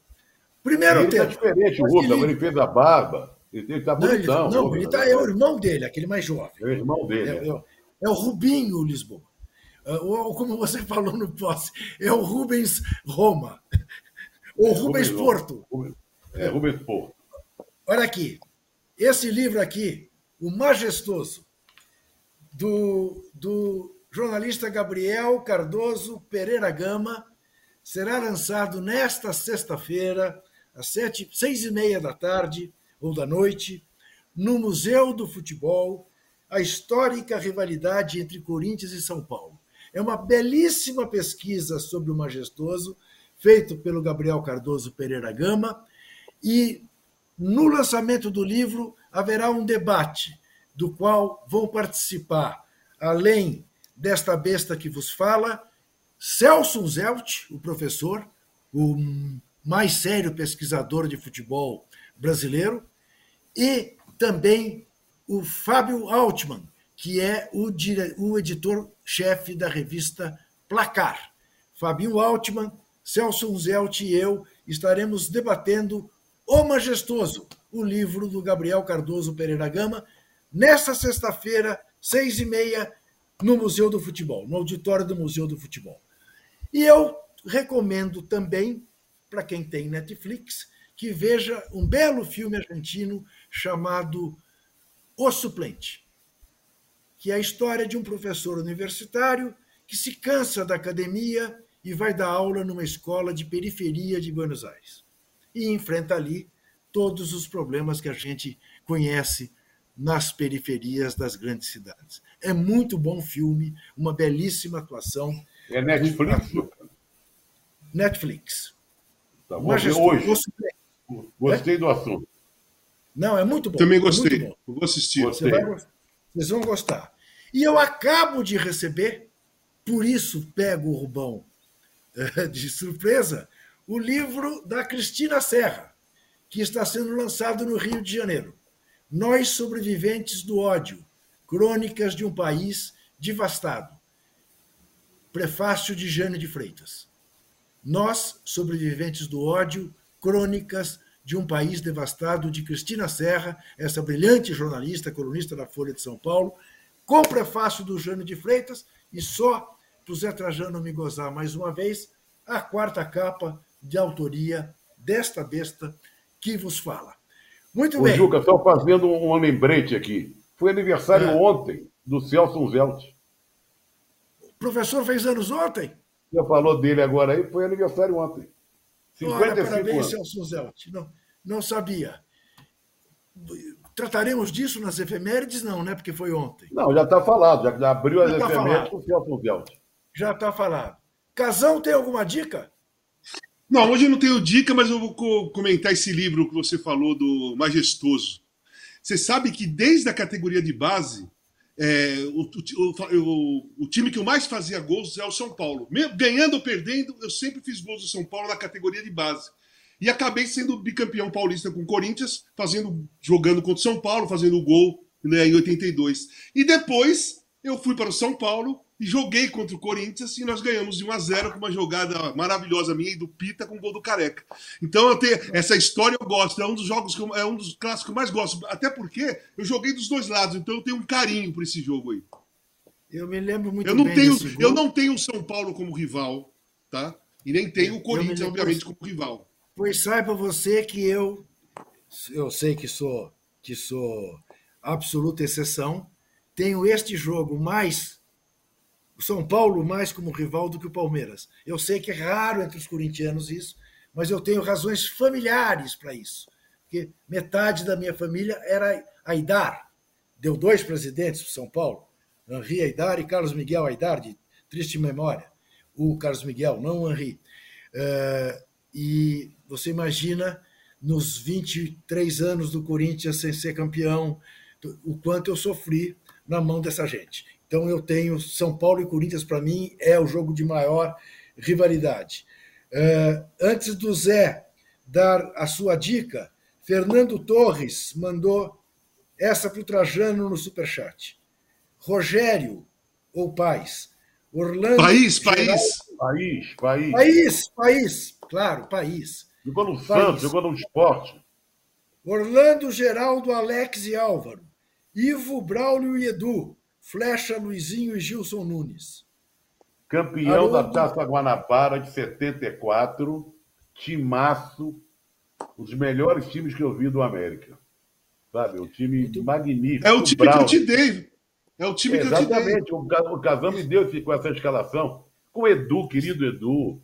Speaker 1: Primeiro
Speaker 3: ele
Speaker 1: tema.
Speaker 3: Está diferente, o Rubens, ele... ele fez a barba. Ele está bonitão.
Speaker 1: Não, ele, não, ele tá, é o irmão dele, aquele mais jovem.
Speaker 3: É o irmão dele.
Speaker 1: É, é, é o Rubinho Lisboa. É, ou como você falou no posse, é o Rubens Roma. Ou Rubens, Rubens Porto.
Speaker 3: Rubens, é, Rubens Porto.
Speaker 1: Olha aqui. Esse livro aqui, O Majestoso, do, do jornalista Gabriel Cardoso Pereira Gama, será lançado nesta sexta-feira, às sete, seis e meia da tarde ou da noite, no Museu do Futebol, a histórica rivalidade entre Corinthians e São Paulo. É uma belíssima pesquisa sobre o majestoso, feito pelo Gabriel Cardoso Pereira Gama, e no lançamento do livro haverá um debate, do qual vão participar, além desta besta que vos fala, Celso Zelt, o professor, o mais sério pesquisador de futebol brasileiro, e também o Fábio Altman, que é o, o editor-chefe da revista Placar. Fábio Altman, Celso Zelt e eu estaremos debatendo O Majestoso, o livro do Gabriel Cardoso Pereira Gama, nesta sexta-feira, seis e meia, no Museu do Futebol, no auditório do Museu do Futebol. E eu recomendo também, para quem tem Netflix, que veja um belo filme argentino chamado O Suplente, que é a história de um professor universitário que se cansa da academia e vai dar aula numa escola de periferia de Buenos Aires. E enfrenta ali todos os problemas que a gente conhece nas periferias das grandes cidades. É muito bom filme, uma belíssima atuação
Speaker 3: é Netflix?
Speaker 1: Netflix.
Speaker 3: Tá, ver hoje. Gostei do assunto.
Speaker 1: Não, é muito bom.
Speaker 2: Também
Speaker 1: é
Speaker 2: gostei. É vou assistir.
Speaker 1: Você vai, vocês vão gostar. E eu acabo de receber, por isso pego o Rubão eh, de surpresa, o livro da Cristina Serra, que está sendo lançado no Rio de Janeiro. Nós sobreviventes do ódio, crônicas de um país devastado. Prefácio de Jane de Freitas. Nós, sobreviventes do ódio, crônicas de um país devastado, de Cristina Serra, essa brilhante jornalista, colunista da Folha de São Paulo, com prefácio do Jane de Freitas, e só para o Zé Trajano me gozar mais uma vez, a quarta capa de autoria desta besta que vos fala. Muito Ô, bem.
Speaker 3: Juca, só fazendo um lembrete aqui. Foi aniversário é. ontem do Celso Zelt
Speaker 1: professor fez anos ontem?
Speaker 3: Você falou dele agora aí, foi aniversário ontem. 55 Ora, parabéns, anos.
Speaker 1: Celso Zelt. Não, não sabia. Trataremos disso nas efemérides? Não, né? Porque foi ontem.
Speaker 3: Não, já está falado. Já, já abriu já as tá efemérides com o Celso Zelt.
Speaker 1: Já está falado. Casão, tem alguma dica?
Speaker 2: Não, hoje eu não tenho dica, mas eu vou comentar esse livro que você falou do Majestoso. Você sabe que desde a categoria de base, é, o, o, o, time que eu mais fazia gols é o São Paulo. Ganhando ou perdendo, eu sempre fiz gols do São Paulo na categoria de base. E acabei sendo bicampeão paulista com o Corinthians, fazendo, jogando contra o São Paulo, fazendo gol né, em 82. E depois eu fui para o São Paulo joguei contra o Corinthians e nós ganhamos de 1 a 0 com uma jogada maravilhosa minha e do Pita com o gol do Careca. Então eu tenho essa história eu gosto, é um dos jogos que eu, é um dos clássicos que eu mais gosto, até porque eu joguei dos dois lados, então eu tenho um carinho por esse jogo aí.
Speaker 1: Eu me lembro muito
Speaker 2: eu não
Speaker 1: bem
Speaker 2: tenho, Eu não tenho o São Paulo como rival, tá? E nem tenho o Corinthians, obviamente, como rival.
Speaker 1: Pois saiba você que eu eu sei que sou que sou absoluta exceção, tenho este jogo mais o São Paulo mais como rival do que o Palmeiras. Eu sei que é raro entre os corintianos isso, mas eu tenho razões familiares para isso. Porque metade da minha família era Aidar. Deu dois presidentes para São Paulo, Henri Aidar e Carlos Miguel Aidar, de triste memória. O Carlos Miguel, não o Henri. Uh, e você imagina nos 23 anos do Corinthians sem ser campeão, o quanto eu sofri na mão dessa gente. Então eu tenho São Paulo e Corinthians, para mim, é o jogo de maior rivalidade. Uh, antes do Zé dar a sua dica, Fernando Torres mandou essa para o Trajano no Superchat. Rogério, ou Paz.
Speaker 2: Orlando. País, país.
Speaker 3: País, país.
Speaker 1: País, país. Claro, país.
Speaker 3: Jogou no Santos, jogou no esporte.
Speaker 1: Orlando, Geraldo, Alex e Álvaro. Ivo, Braulio e Edu. Flecha, Luizinho e Gilson Nunes.
Speaker 3: Campeão Haroldo... da Taça Guanabara de 74. Timaço. Um dos melhores times que eu vi do América. Sabe? Um time Muito... magnífico.
Speaker 2: É o time Braulio. que eu te dei. É o time
Speaker 3: Exatamente.
Speaker 2: que eu te dei.
Speaker 3: Exatamente. O Casão me deu com essa escalação. Com o Edu, querido Edu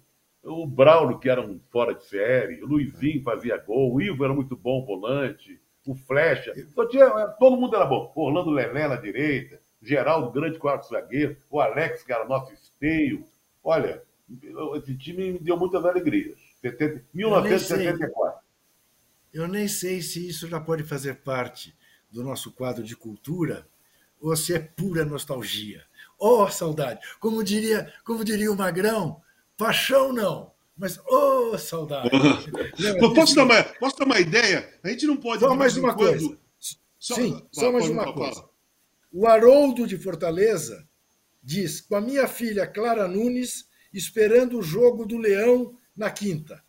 Speaker 3: o Braulio, que era um fora de série, o Luizinho fazia gol, o Ivo era muito bom volante, o Flecha. Tinha, todo mundo era bom. Orlando Lelé na direita, Geraldo, grande quarto zagueiro, o Alex, que era nosso esteio. Olha, esse time me deu muitas alegrias. 70, 1974.
Speaker 1: Eu nem sei se isso já pode fazer parte do nosso quadro de cultura ou se é pura nostalgia. Oh, saudade! Como diria, como diria o Magrão, Paixão não, mas ô oh, saudade.
Speaker 2: posso, dar uma, posso dar uma ideia? A gente não pode.
Speaker 1: Só mais uma quando... coisa. Só, Sim, só mais uma coisa. O Haroldo de Fortaleza diz: com a minha filha Clara Nunes esperando o jogo do Leão na quinta.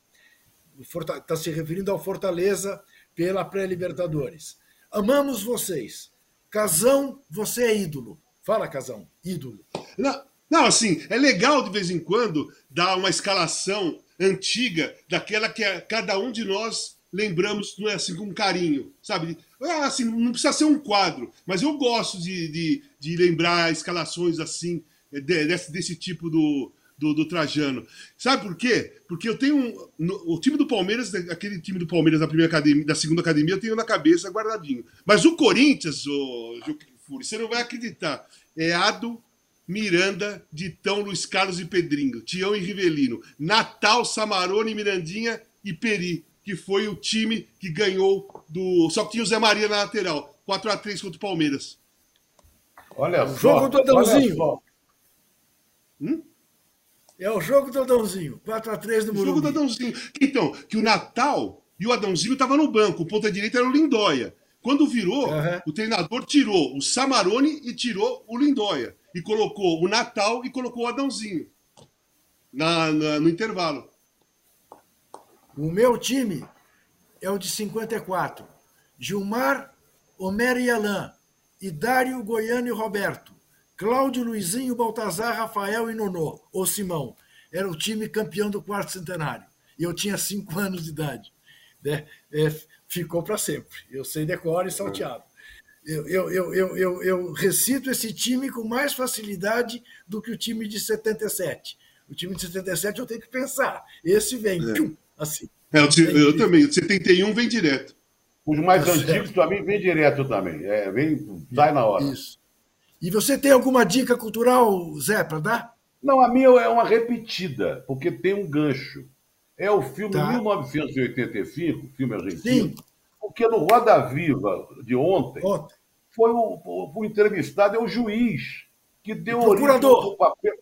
Speaker 1: Está se referindo ao Fortaleza pela pré-Libertadores. Amamos vocês. Casão, você é ídolo. Fala, Casão, ídolo.
Speaker 2: Não, não, assim, é legal de vez em quando dar uma escalação antiga daquela que é, cada um de nós lembramos não é assim com carinho, sabe? Ah, assim, não precisa ser um quadro, mas eu gosto de, de, de lembrar escalações assim, desse, desse tipo do, do, do, Trajano. Sabe por quê? Porque eu tenho um, no, o time do Palmeiras, aquele time do Palmeiras da primeira academia, da segunda academia, eu tenho na cabeça guardadinho. Mas o Corinthians, o, o você não vai acreditar. É Ado, Miranda, Ditão, Luiz Carlos e Pedrinho, Tião e Rivelino, Natal, Samarone, Mirandinha e Peri, que foi o time que ganhou do. Só que tinha o Zé Maria na lateral. 4x3 contra o Palmeiras.
Speaker 1: Olha o jogo do Adãozinho. Hum? É o jogo do Adãozinho. 4x3 no Morumbi. O jogo do
Speaker 2: Adãozinho. Então, que o Natal e o Adãozinho estavam no banco. O ponta direita era o Lindóia. Quando virou, uhum. o treinador tirou o Samarone e tirou o Lindóia e colocou o Natal e colocou o Adãozinho na, na, no intervalo.
Speaker 1: O meu time é o de 54. Gilmar, Homero e Alain, Idário, Goiano e Roberto, Cláudio, Luizinho, Baltazar, Rafael e Nonô, ou Simão. Era o time campeão do quarto centenário. E eu tinha cinco anos de idade. Né? É, ficou para sempre. Eu sei decor e salteado eu, eu, eu, eu, eu recito esse time com mais facilidade do que o time de 77. O time de 77 eu tenho que pensar. Esse vem, é. Pum, assim.
Speaker 2: É, eu, eu também. 71 vem direto.
Speaker 3: Os mais tá antigos também vem direto também. É, vem, sai na hora. Isso.
Speaker 1: E você tem alguma dica cultural, Zé, para dar?
Speaker 3: Não, a minha é uma repetida, porque tem um gancho. É o filme tá. 1985, filme argentino. Sim. Porque no Roda Viva de ontem, ontem foi o, o, o entrevistado, é o juiz que deu
Speaker 1: o procurador.
Speaker 3: papel.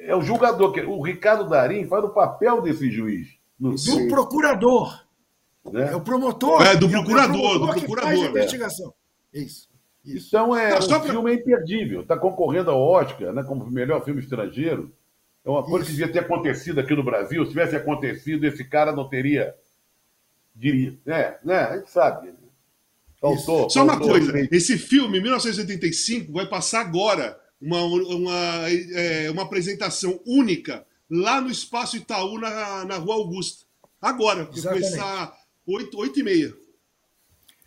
Speaker 3: É o julgador, que o Ricardo Darim faz o papel desse juiz.
Speaker 1: Do procurador. Né? É o promotor.
Speaker 2: É, do procurador, é promotor do procurador. faz a
Speaker 1: investigação. É. Isso.
Speaker 3: Isso. Então é Não, um filme é imperdível. Está concorrendo ao Oscar, né, como melhor filme estrangeiro. É uma coisa Isso. que devia ter acontecido aqui no Brasil. Se tivesse acontecido, esse cara não teria. Diria. É, né? A gente sabe.
Speaker 2: Faltou, Só uma coisa: esse filme, 1985, vai passar agora uma, uma, é, uma apresentação única lá no Espaço Itaú, na, na Rua Augusta. Agora, começar 8, 8 e meia.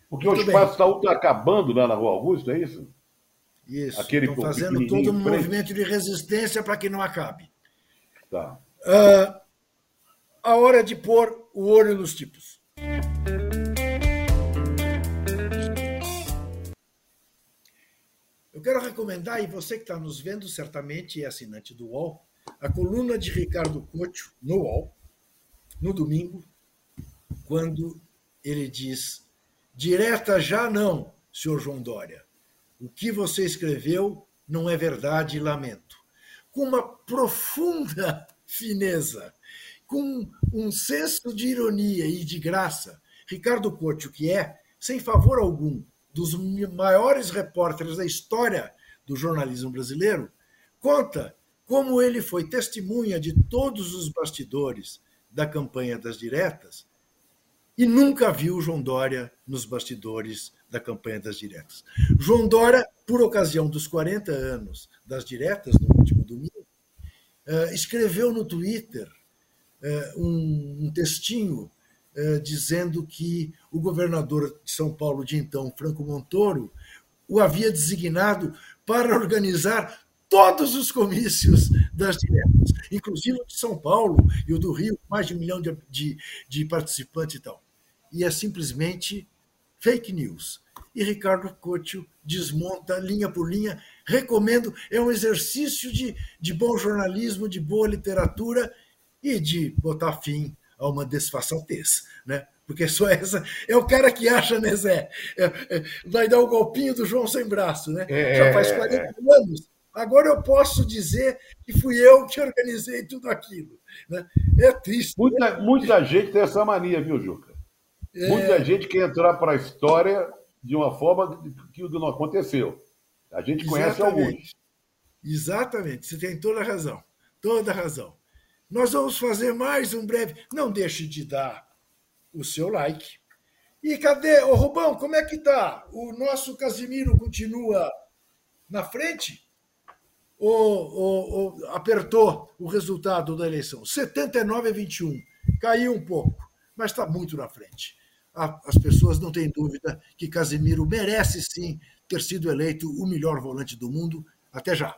Speaker 3: Porque Muito o Espaço bem. Itaú está acabando lá na Rua Augusta, é isso?
Speaker 1: Isso. Aquele Estão fazendo todo um movimento de resistência para que não acabe.
Speaker 3: Tá.
Speaker 1: Uh, a hora de pôr o olho nos tipos. Eu quero recomendar, e você que está nos vendo certamente é assinante do UOL, a coluna de Ricardo Couto no UOL, no domingo, quando ele diz: direta já não, senhor João Dória. O que você escreveu não é verdade, lamento. Com uma profunda fineza, com um senso de ironia e de graça, Ricardo Couto, que é, sem favor algum, dos maiores repórteres da história do jornalismo brasileiro, conta como ele foi testemunha de todos os bastidores da campanha das diretas e nunca viu João Dória nos bastidores da campanha das diretas. João Dória, por ocasião dos 40 anos das diretas, no último domingo, eh, escreveu no Twitter eh, um textinho eh, dizendo que o governador de São Paulo de então, Franco Montoro, o havia designado para organizar todos os comícios das diretas, inclusive o de São Paulo e o do Rio, mais de um milhão de, de, de participantes e tal. E é simplesmente fake news. E Ricardo Couto desmonta linha por linha. Recomendo, é um exercício de, de bom jornalismo, de boa literatura e de botar fim a uma desfaçatez, né? Porque só essa é o cara que acha, né, Zé? É, é, vai dar o golpinho do João sem braço, né? É, Já faz 40 é, é. anos Agora eu posso dizer que fui eu que organizei tudo aquilo. Né? É triste.
Speaker 3: Muita, muita gente tem essa mania, viu, Juca? É... Muita gente quer entrar para a história de uma forma que não aconteceu. A gente conhece Exatamente. alguns.
Speaker 1: Exatamente, você tem toda a razão. Toda a razão. Nós vamos fazer mais um breve. Não deixe de dar o seu like. E cadê? Ô, Rubão, como é que tá? O nosso Casimiro continua na frente? Ou, ou, ou apertou o resultado da eleição. 79 a 21. Caiu um pouco, mas está muito na frente. As pessoas não têm dúvida que Casemiro merece sim ter sido eleito o melhor volante do mundo. Até já.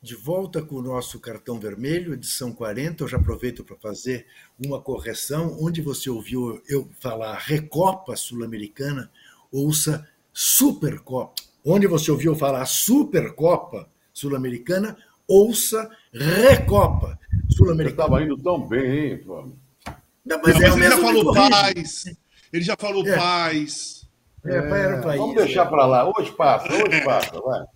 Speaker 1: de volta com o nosso cartão vermelho, edição 40. Eu já aproveito para fazer uma correção. Onde você ouviu eu falar Recopa Sul-Americana, ouça Supercopa. Onde você ouviu falar Supercopa Sul-Americana, ouça Recopa Sul-Americana.
Speaker 3: Estava indo tão bem, hein, Flávio?
Speaker 2: Não, mas, Não, é mas ele já falou paz. Ele já falou é. paz.
Speaker 3: É, é, país, vamos deixar para lá. Hoje passa, hoje passa, vai.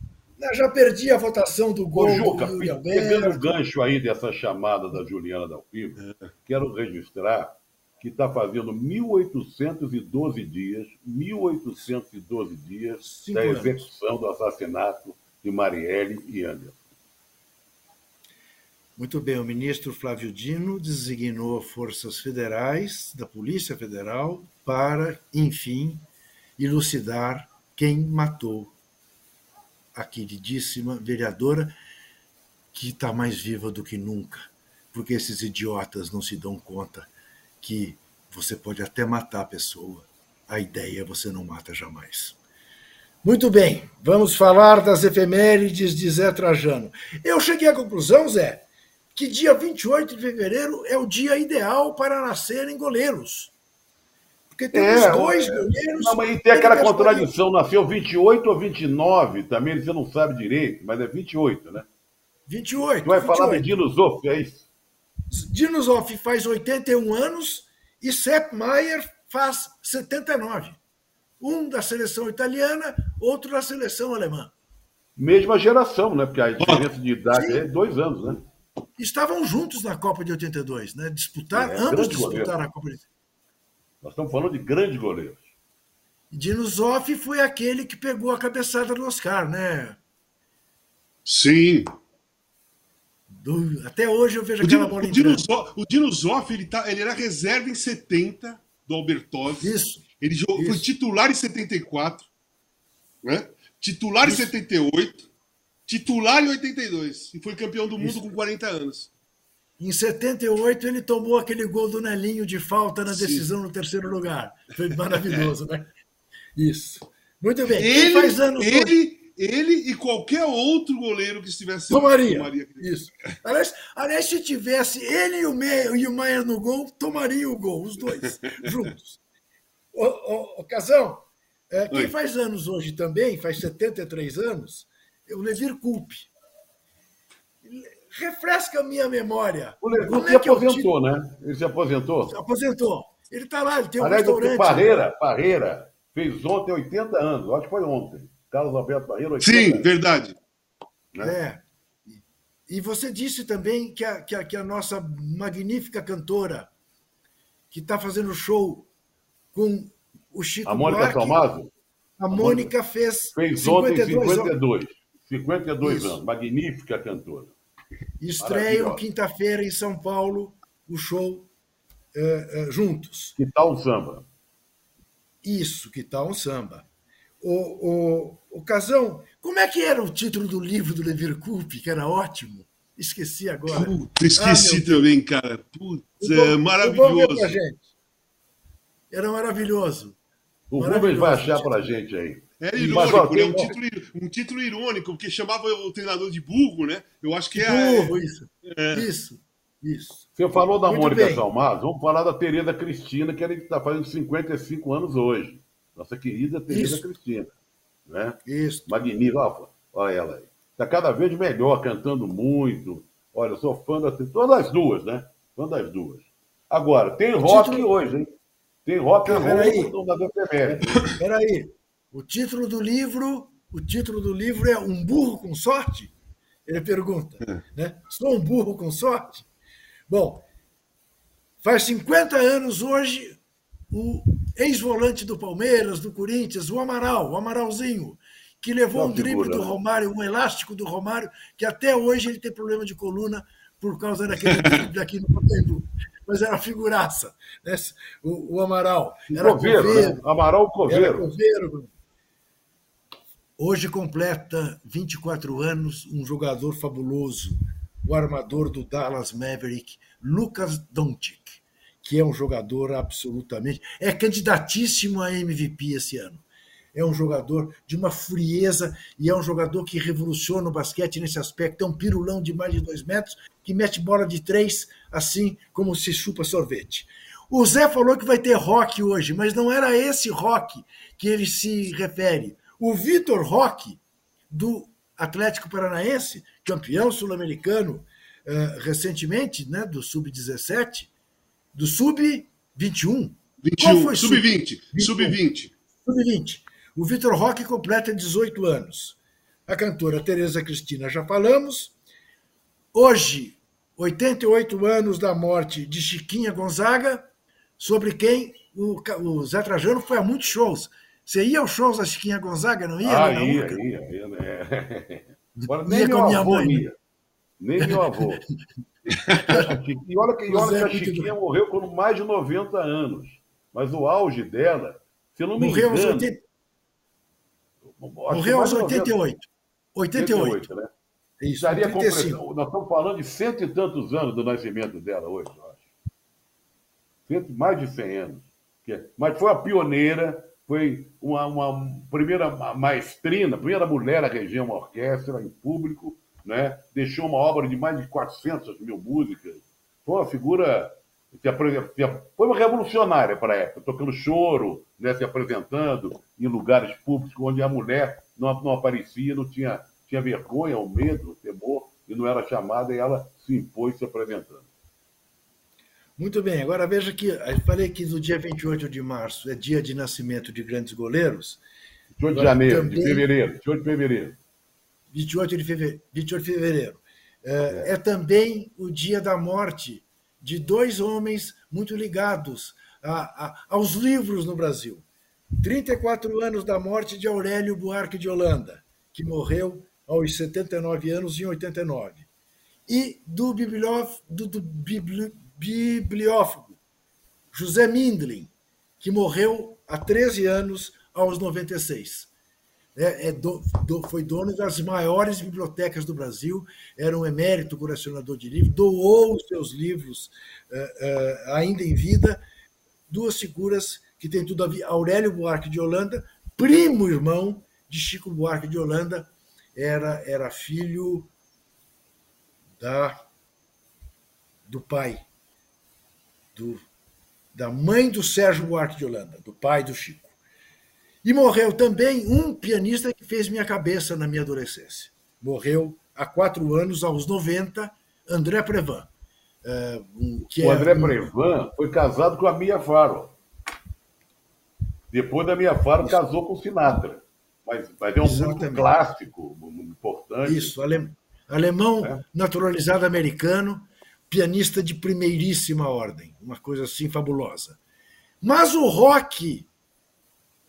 Speaker 1: Eu já perdi a votação do gol Ô, Juca, do
Speaker 3: Yuri Pegando o gancho aí dessa chamada da Juliana Dalpivo, é. quero registrar que está fazendo 1.812 dias, 1.812 dias Cinco da execução anos. do assassinato de Marielle e Anderson.
Speaker 1: Muito bem, o ministro Flávio Dino designou forças federais da Polícia Federal para, enfim, elucidar quem matou a queridíssima vereadora, que está mais viva do que nunca, porque esses idiotas não se dão conta que você pode até matar a pessoa, a ideia você não mata jamais. Muito bem, vamos falar das efemérides de Zé Trajano. Eu cheguei à conclusão, Zé, que dia 28 de fevereiro é o dia ideal para nascerem goleiros.
Speaker 3: Porque temos é, dois goleiros. Não, mas tem aquela contradição, nasceu 28 ou 29 também, você não sabe direito, mas é 28, né?
Speaker 1: 28.
Speaker 3: Tu vai 28. falar de Dino Zoff, é isso?
Speaker 1: Dino Zoff faz 81 anos e Sepp Maier faz 79. Um da seleção italiana, outro da seleção alemã.
Speaker 3: Mesma geração, né? Porque a diferença de idade Sim. é dois anos, né?
Speaker 1: estavam juntos na Copa de 82, né? Disputaram, é, ambos disputaram goleiro. a Copa de
Speaker 3: Nós estamos falando de grandes goleiros.
Speaker 1: Dino Zoff foi aquele que pegou a cabeçada do Oscar, né?
Speaker 2: Sim.
Speaker 1: Do... Até hoje eu vejo o aquela Dino, bola
Speaker 2: o Dino, Zoff, o Dino Zoff, ele, tá, ele era reserva em 70 do Albertozzi.
Speaker 1: Isso.
Speaker 2: Ele jogou,
Speaker 1: isso.
Speaker 2: foi titular em 74, né? titular isso. em 78, titular em 82 e foi campeão do mundo isso. com 40 anos.
Speaker 1: Em 78, ele tomou aquele gol do Nelinho de falta na decisão Sim. no terceiro lugar. Foi maravilhoso, é. né? Isso. Muito bem.
Speaker 2: Ele, faz anos ele, hoje? ele e qualquer outro goleiro que estivesse
Speaker 1: tomaria. tomaria Isso. Aliás, aliás, se tivesse ele e o Meia e o Maia no gol, tomaria o gol, os dois, juntos. Ô, ô, ô Casão, é, quem faz anos hoje também, faz 73 anos, é o Levir Culpe. Refresca a minha memória.
Speaker 3: O Levir Culpe é aposentou, né? Ele se aposentou? Se
Speaker 1: aposentou. Ele está lá, ele tem um
Speaker 3: Aliás,
Speaker 1: restaurante.
Speaker 3: Parreira, né? Parreira fez ontem 80 anos, acho que foi ontem. Carlos Alberto Barreiro.
Speaker 2: Sim, verdade.
Speaker 1: Né? É. E você disse também que a, que a, que a nossa magnífica cantora, que está fazendo show com o Chico
Speaker 3: A Mônica Tommaso?
Speaker 1: A, a Mônica fez.
Speaker 3: Fez 52 ontem 52. 52 anos. Magnífica cantora.
Speaker 1: Estreiam quinta-feira em São Paulo o show uh, uh, juntos.
Speaker 3: Que tal o samba?
Speaker 1: Isso, que tal um samba. O, o, o Casão, como é que era o título do livro do Levir Coupe, que era ótimo? Esqueci agora.
Speaker 2: Puta, esqueci ah, também, cara. Putz, é maravilhoso.
Speaker 1: Era maravilhoso.
Speaker 3: O Rubens vai achar para a gente aí.
Speaker 2: Era irônico, Mas, né? um, título, um título irônico, porque chamava o treinador de burro, né? Eu acho que é.
Speaker 1: Burro, isso. É. Isso, isso.
Speaker 3: Você falou da Muito Mônica bem. Salmaz, vamos falar da Tereza Cristina, que ela está fazendo 55 anos hoje. Nossa querida Tereza Cristina. Né?
Speaker 1: Isso.
Speaker 3: Magnífica. Olha, olha ela aí. Está cada vez melhor, cantando muito. Olha, sou fã da. Todas as duas, né? Fã das duas. Agora, tem rock título... hoje, hein? Tem rock and roll
Speaker 1: da efeméride. Peraí. O título do livro, o título do livro é Um burro com sorte? Ele pergunta, é. né? Sou um burro com sorte? Bom, faz 50 anos hoje o ex-volante do Palmeiras, do Corinthians, o Amaral, o Amaralzinho, que levou um drible do né? Romário, um elástico do Romário, que até hoje ele tem problema de coluna por causa daquele drible daqui no Pacaembu. Mas era figuraça, né? o, o Amaral. Era
Speaker 3: coveiro, né? coveiro. Né? Amaral Coveiro. Era
Speaker 1: coveiro. Hoje completa 24 anos um jogador fabuloso, o armador do Dallas Maverick, Lucas Doncic que é um jogador absolutamente. É candidatíssimo a MVP esse ano. É um jogador de uma frieza e é um jogador que revoluciona o basquete nesse aspecto. É um pirulão de mais de dois metros que mete bola de três assim como se chupa sorvete. O Zé falou que vai ter rock hoje, mas não era esse rock que ele se refere. O Vitor Roque, do Atlético Paranaense, campeão sul-americano uh, recentemente, né, do Sub-17, do Sub-21.
Speaker 2: 21, Sub-20. Sub-20.
Speaker 1: Sub-20. O Vitor Roque completa 18 anos. A cantora Tereza Cristina já falamos. Hoje, 88 anos da morte de Chiquinha Gonzaga, sobre quem o, o Zé Trajano foi a muitos shows. Você ia aos shows da Chiquinha Gonzaga, não ia?
Speaker 3: Ah, ia, ia, ia, né? Agora, nem ia com a minha mãe. Né? Ia. Nem meu avô. E olha que, olha que a Chiquinha morreu com mais de 90 anos. Mas o auge dela, se não me morreu engano... Aos 80...
Speaker 1: Morreu aos 88. 88. 88 né?
Speaker 3: Isso, Estaria nós estamos falando de cento e tantos anos do nascimento dela hoje, eu acho. mais de 100 anos. É, mas foi a pioneira, foi uma, uma primeira maestrina, primeira mulher a reger uma orquestra em público, né? deixou uma obra de mais de 400 mil músicas. Foi uma figura que foi uma revolucionária para a época, tocando choro, né? se apresentando em lugares públicos onde a mulher não, não aparecia, não tinha, tinha vergonha, ou medo, ou temor, e não era chamada, e ela se impôs se apresentando.
Speaker 1: Muito bem, agora veja que eu falei que no dia 28 de março é dia de nascimento de grandes goleiros.
Speaker 3: 28 de janeiro, também... de fevereiro, 28 de fevereiro.
Speaker 1: 28 de fevereiro. 28 de fevereiro. É, é também o dia da morte de dois homens muito ligados a, a, aos livros no Brasil. 34 anos da morte de Aurélio Buarque de Holanda, que morreu aos 79 anos em 89. E do, biblióf, do, do bibli, bibliófago José Mindlin, que morreu há 13 anos aos 96 é, é do, do, foi dono das maiores bibliotecas do Brasil, era um emérito colecionador de livros, doou os seus livros é, é, ainda em vida. Duas figuras que têm tudo a ver. Aurélio Buarque de Holanda, primo irmão de Chico Buarque de Holanda, era, era filho da, do pai, do, da mãe do Sérgio Buarque de Holanda, do pai do Chico. E morreu também um pianista que fez minha cabeça na minha adolescência. Morreu há quatro anos, aos 90, André Prevan.
Speaker 3: É, o André um... Prevan foi casado com a Mia Faro. Depois da Mia Faro, Isso. casou com o Sinatra. Mas, mas é um músico clássico, importante.
Speaker 1: Isso, ale... alemão é. naturalizado americano, pianista de primeiríssima ordem, uma coisa assim fabulosa. Mas o rock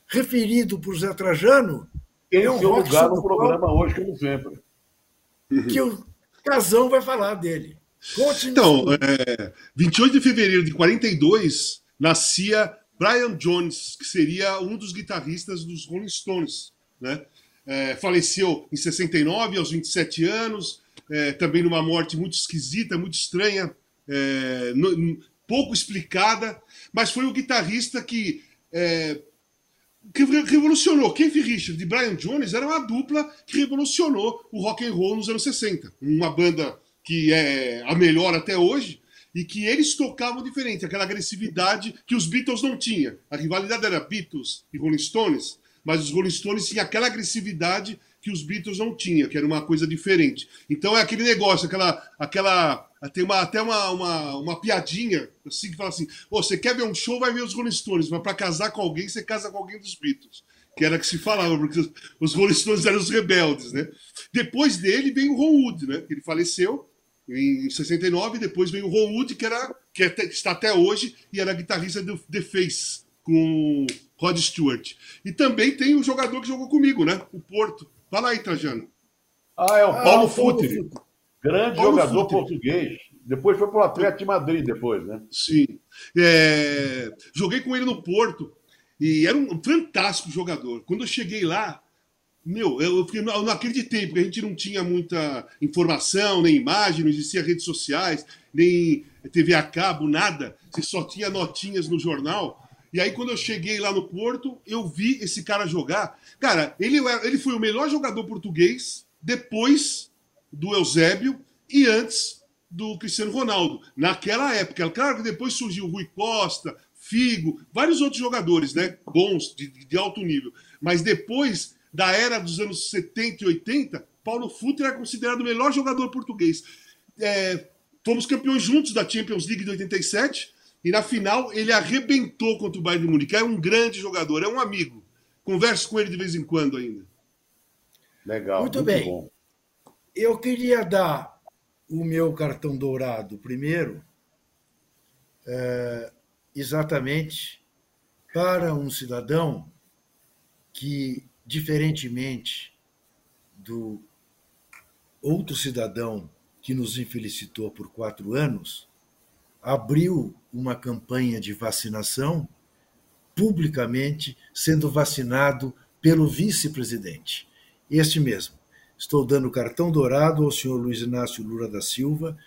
Speaker 1: referido por Zé Trajano.
Speaker 3: Tem é um seu lugar no programa qual, hoje, como sempre.
Speaker 1: Que o Casão vai falar dele.
Speaker 2: Conte então, é, 28 de fevereiro de 42, nascia Brian Jones, que seria um dos guitarristas dos Rolling Stones. Né? É, faleceu em 69, aos 27 anos, é, também numa morte muito esquisita, muito estranha, é, no, pouco explicada, mas foi o guitarrista que é, que revolucionou. Keith Richards e Brian Jones era uma dupla que revolucionou o rock and roll nos anos 60. Uma banda que é a melhor até hoje e que eles tocavam diferente, aquela agressividade que os Beatles não tinham. A rivalidade era Beatles e Rolling Stones, mas os Rolling Stones tinham aquela agressividade que os Beatles não tinham, que era uma coisa diferente. Então é aquele negócio, aquela, aquela tem uma, até uma, uma, uma piadinha assim que fala assim: oh, você quer ver um show, vai ver os Rolling Stones, mas para casar com alguém, você casa com alguém dos Beatles. Que era que se falava, porque os Rolling Stones eram os rebeldes, né? Depois dele vem o Ron Wood, né? Ele faleceu em 69, depois vem o Ron Wood, que, era, que até, está até hoje, e era guitarrista do The Face, com Rod Stewart. E também tem o jogador que jogou comigo, né? O Porto, Fala aí, Trajano.
Speaker 3: Ah, é o ah, Paulo Futre. Grande Paulo jogador Futre. português. Depois foi para o Atlético de Madrid, depois, né?
Speaker 2: Sim. É... Joguei com ele no Porto e era um fantástico jogador. Quando eu cheguei lá, meu, eu, eu não acreditei, porque a gente não tinha muita informação, nem imagem, não existia redes sociais, nem TV a cabo, nada. Você só tinha notinhas no jornal. E aí, quando eu cheguei lá no Porto, eu vi esse cara jogar. Cara, ele, ele foi o melhor jogador português depois do Eusébio e antes do Cristiano Ronaldo. Naquela época. Claro que depois surgiu Rui Costa, Figo, vários outros jogadores, né? Bons, de, de alto nível. Mas depois da era dos anos 70 e 80, Paulo Futre era considerado o melhor jogador português. É, fomos campeões juntos da Champions League de 87 e na final ele arrebentou contra o Bayern de Munique. É um grande jogador, é um amigo. Converso com ele de vez em quando ainda.
Speaker 3: Legal.
Speaker 1: Muito, muito bem. Bom. Eu queria dar o meu cartão dourado primeiro, é, exatamente para um cidadão que, diferentemente do outro cidadão que nos infelicitou por quatro anos, abriu uma campanha de vacinação publicamente sendo vacinado pelo vice-presidente. Este mesmo. Estou dando cartão dourado ao senhor Luiz Inácio Lula da Silva,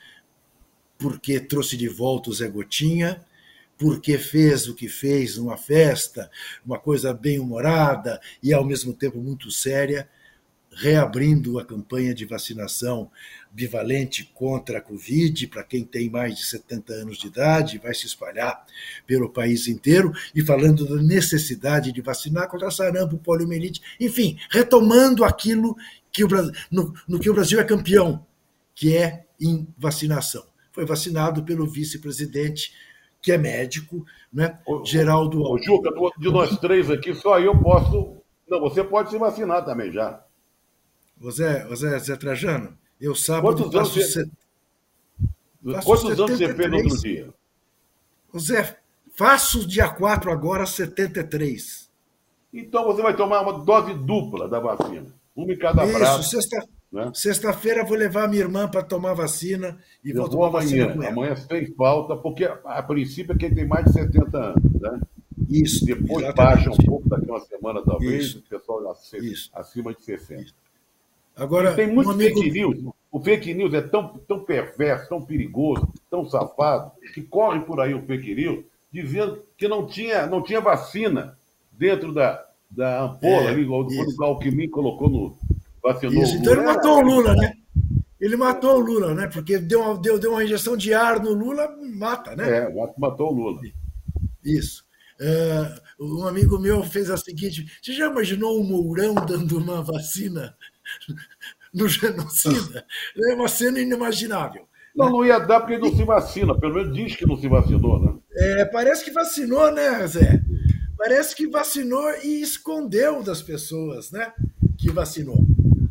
Speaker 1: porque trouxe de volta o Zé Gotinha, porque fez o que fez numa festa, uma coisa bem humorada e ao mesmo tempo muito séria, reabrindo a campanha de vacinação bivalente contra a Covid, para quem tem mais de 70 anos de idade, vai se espalhar pelo país inteiro, e falando da necessidade de vacinar contra sarampo, poliomielite, enfim, retomando aquilo que o, no, no que o Brasil é campeão, que é em vacinação. Foi vacinado pelo vice-presidente, que é médico, né?
Speaker 3: O,
Speaker 1: Geraldo.
Speaker 3: O, Juca, de nós três aqui, só eu posso. Não, você pode se vacinar também já.
Speaker 1: Zé, Zé, Zé Trajano, Eu sábado
Speaker 3: Quantos anos,
Speaker 1: faço
Speaker 3: você...
Speaker 1: set- faço
Speaker 3: Quantos anos você fez no
Speaker 1: 73.
Speaker 3: outro dia?
Speaker 1: Zé, faço dia 4 agora, 73.
Speaker 3: Então você vai tomar uma dose dupla da vacina. Uma em cada
Speaker 1: Isso,
Speaker 3: braço.
Speaker 1: sexta,
Speaker 3: Né?
Speaker 1: sexta-feira vou levar a minha irmã para tomar vacina e
Speaker 3: Eu
Speaker 1: vou
Speaker 3: vou
Speaker 1: tomar vacina
Speaker 3: amanhã.
Speaker 1: ela.
Speaker 3: Amanhã sem falta, porque a, a princípio é quem tem mais de 70 anos. Né?
Speaker 1: Isso,
Speaker 3: Depois
Speaker 1: exatamente.
Speaker 3: baixa um pouco, daqui a uma semana talvez,
Speaker 1: Isso.
Speaker 3: o pessoal ac-
Speaker 1: Isso.
Speaker 3: acima de 60.
Speaker 1: Agora,
Speaker 3: Tem muito
Speaker 1: um amigo,
Speaker 3: fake news. O fake news é tão, tão perverso, tão perigoso, tão safado, que corre por aí o fake news dizendo que não tinha, não tinha vacina dentro da, da ampola,
Speaker 1: É,
Speaker 3: ali, quando
Speaker 1: isso.
Speaker 3: o Alckmin colocou no. Vacinou
Speaker 1: Isso,
Speaker 3: o
Speaker 1: então ele matou o Lula, né? Ele matou o Lula, né? Porque deu uma, deu, deu uma injeção de ar no Lula, mata, né?
Speaker 3: É, matou o Lula.
Speaker 1: Isso. Ah, um amigo meu fez a seguinte: você já imaginou o Mourão dando uma vacina no genocida? É uma cena inimaginável.
Speaker 3: Não, não ia dar porque não se vacina. Pelo menos diz que não se vacinou, né?
Speaker 1: É, parece que vacinou, né, Zé? Parece que vacinou e escondeu das pessoas, né? Que vacinou.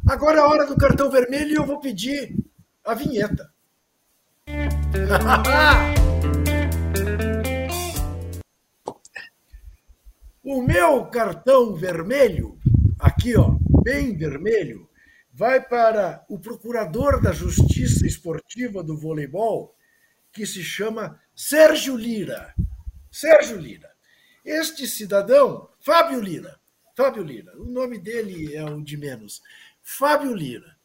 Speaker 1: Agora é a hora do cartão vermelho e eu vou pedir a vinheta. O meu cartão vermelho, aqui ó, bem vermelho, vai para o procurador da Justiça Esportiva do Voleibol, que se chama Sérgio Lira. Sérgio Lira. Este cidadão, Fábio Lira, Fábio Lira, o nome dele é o de menos. Fábio Lira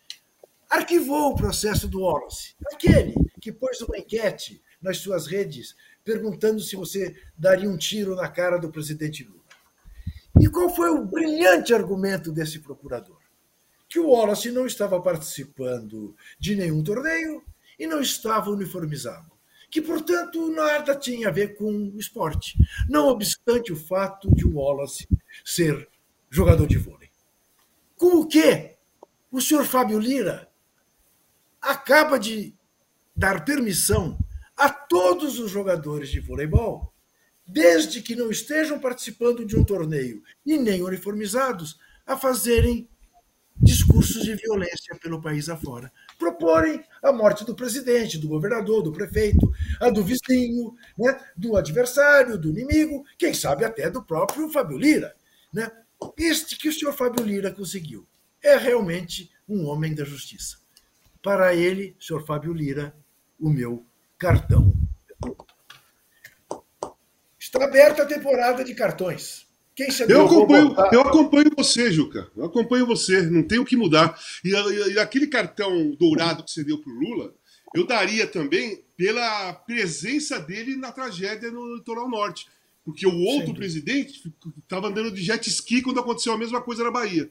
Speaker 1: arquivou o processo do Wallace, aquele que pôs uma enquete nas suas redes perguntando se você daria um tiro na cara do presidente Lula. E qual foi o brilhante argumento desse procurador? Que o Wallace não estava participando de nenhum torneio e não estava uniformizado. Que, portanto, nada tinha a ver com o esporte, não obstante o fato de o Wallace ser jogador de vôlei. Com o que o senhor Fábio Lira acaba de dar permissão a todos os jogadores de voleibol, desde que não estejam participando de um torneio e nem uniformizados, a fazerem discursos de violência pelo país afora. Proporem a morte do presidente, do governador, do prefeito, a do vizinho, né, do adversário, do inimigo, quem sabe até do próprio Fábio Lira. Né? Este que o senhor Fábio Lira conseguiu é realmente um homem da justiça. Para ele, senhor Fábio Lira, o meu cartão. Está aberta a temporada de cartões.
Speaker 2: Eu acompanho,
Speaker 3: botar-
Speaker 2: eu acompanho você, Juca. Eu acompanho você, não tem o que mudar. E, e- e aquele cartão dourado que você deu pro Lula, eu daria também pela presença dele na tragédia no litoral norte. Porque o outro
Speaker 1: dúvida.
Speaker 2: presidente estava andando de jet ski quando aconteceu a mesma coisa na Bahia.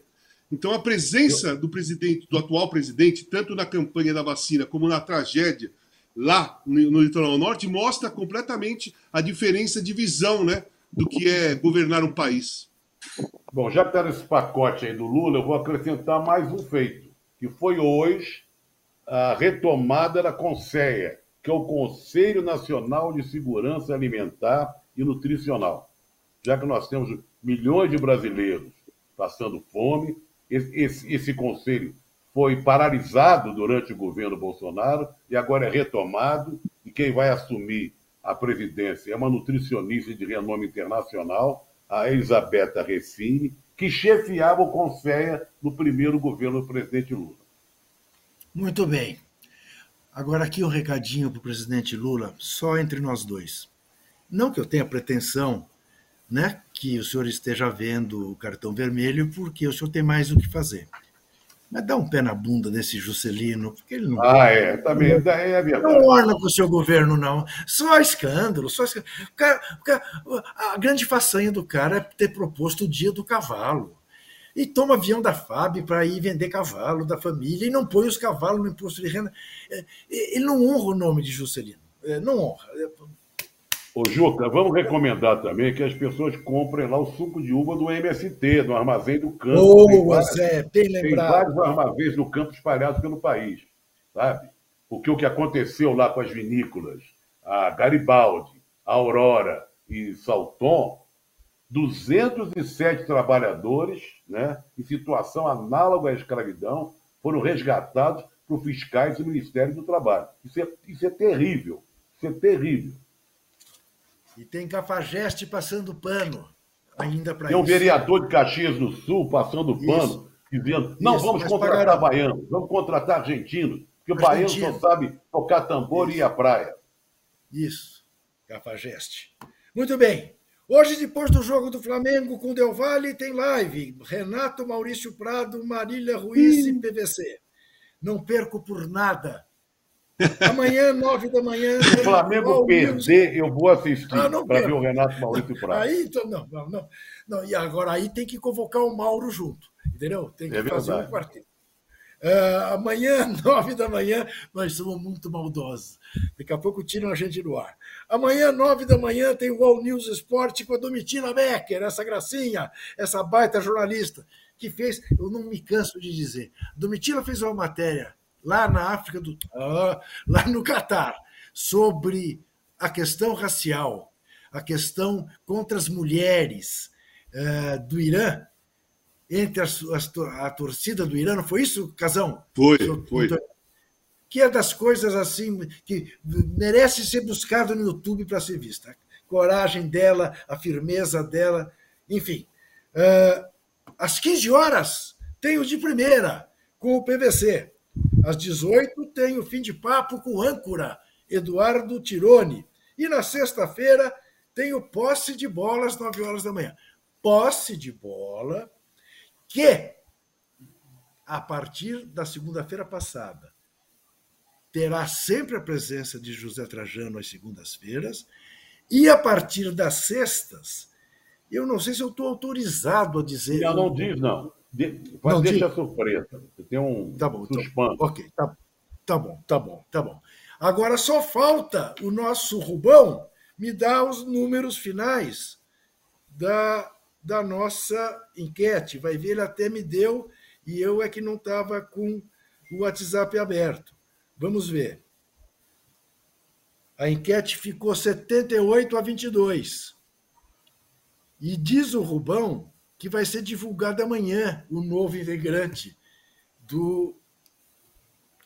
Speaker 2: Então a presença do presidente, do atual presidente, tanto na campanha da vacina como na tragédia lá no, no litoral norte, mostra completamente a diferença de visão, né, do que é governar um país.
Speaker 3: Bom, já que está nesse pacote aí do Lula, eu vou acrescentar mais um feito, que foi hoje a retomada da CONSEA, que é o Conselho Nacional de Segurança Alimentar e Nutricional. Já que nós temos milhões de brasileiros passando fome, esse, esse, esse conselho foi paralisado durante o governo Bolsonaro e agora é retomado, e quem vai assumir a presidência é uma nutricionista de renome internacional, a Elisabetta Recine, que chefiava o Conselho no primeiro governo do presidente Lula.
Speaker 1: Muito bem. Agora aqui um recadinho para o presidente Lula, só entre nós dois. Não que eu tenha pretensão né, que o senhor esteja vendo o cartão vermelho, porque o senhor tem mais o que fazer. Mas dá um pé na bunda desse Juscelino, porque ele não,
Speaker 3: Ah, é, também é verdade.
Speaker 1: não orna com o seu governo, não. Só escândalo, só escândalo. O cara- o cara- a grande façanha do cara é ter proposto o dia do cavalo. E toma avião da FAB para ir vender cavalo da família e não põe os cavalos no imposto de renda. É, Ele não honra o nome de Juscelino. É, Não honra.
Speaker 3: Ô, Juca, vamos recomendar também que as pessoas comprem lá o suco de uva do MST, do Armazém do Campo. Tem
Speaker 1: Boa, Zé, bem
Speaker 3: Tem
Speaker 1: lembrado.
Speaker 3: vários armazéns no campo espalhados pelo país, sabe? Porque o que aconteceu lá com as vinícolas, a Garibaldi, a Aurora e Salton, 207 trabalhadores, né, em situação análoga à escravidão, foram resgatados para os fiscais do Ministério do Trabalho. Isso é, isso é terrível. Isso é terrível.
Speaker 1: E tem Cafajeste passando pano ainda para
Speaker 3: isso. Tem um vereador de Caxias do Sul passando pano, isso. dizendo: não, isso, vamos contratar baianos, vamos contratar argentinos, porque o baiano só sabe tocar tambor isso. e ir à praia.
Speaker 1: Isso, Cafajeste. Muito bem. Hoje, depois do jogo do Flamengo com o Del Valle, tem live. Renato Maurício Prado, Marília Ruiz e PVC. Não perco por nada. Amanhã, nove da manhã.
Speaker 3: Se o Flamengo perder, eu vou assistir ah, para ver o Renato Maurício Prado.
Speaker 1: Aí, então, não, não, não, não. E agora aí tem que convocar o Mauro junto. Entendeu? Tem que é fazer um quarteto. Uh, amanhã, nove da manhã, nós somos muito maldosos. Daqui a pouco tiram a gente do ar. Amanhã, nove da manhã, tem o All News Esporte com a Domitila Becker, essa gracinha, essa baita jornalista, que fez, eu não me canso de dizer, Domitila fez uma matéria lá na África do. Uh, lá no Catar, sobre a questão racial, a questão contra as mulheres uh, do Irã entre as, as, a torcida do Irã, não foi isso, Casão?
Speaker 2: Foi, foi.
Speaker 1: Que é das coisas assim que merece ser buscado no YouTube para ser vista. A coragem dela, a firmeza dela, enfim. Uh, às 15 horas tem o de primeira, com o PVC. Às 18 tem o fim de papo com o âncora, Eduardo Tirone. E na sexta-feira tem o posse de bola às 9 horas da manhã. Posse de bola que, a partir da segunda-feira passada, terá sempre a presença de José Trajano às segundas-feiras, e a partir das sextas, eu não sei se eu estou autorizado a dizer.
Speaker 3: Não, não diz, não. De, pode não, deixar surpresa. Tem um
Speaker 1: tá bom, Tá, ok, tá, tá bom, tá bom, tá bom. Agora só falta o nosso Rubão me dar os números finais da da nossa enquete. Vai ver, ele até me deu e eu é que não estava com o WhatsApp aberto. Vamos ver. A enquete ficou 78 a 22. E diz o Rubão que vai ser divulgado amanhã o novo integrante do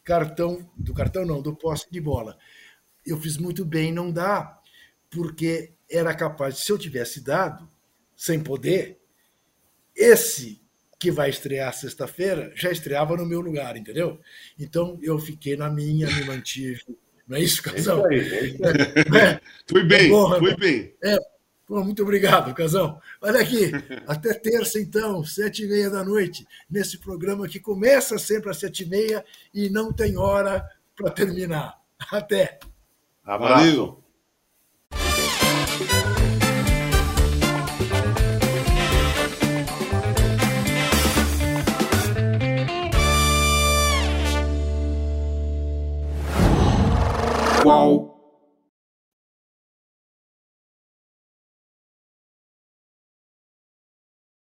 Speaker 1: cartão, do cartão não, do posse de bola. Eu fiz muito bem não dá, porque era capaz, se eu tivesse dado, sem poder, esse que vai estrear sexta-feira já estreava no meu lugar, entendeu? Então eu fiquei na minha, me mantive. Não é isso, Casão? É isso aí, é isso
Speaker 2: aí. É, foi bem, é foi bem.
Speaker 1: É, Pô, muito obrigado, Casão. Olha aqui, até terça, então, sete e meia da noite, nesse programa que começa sempre às sete e meia e não tem hora para terminar. Até.
Speaker 2: Abraço.
Speaker 6: qual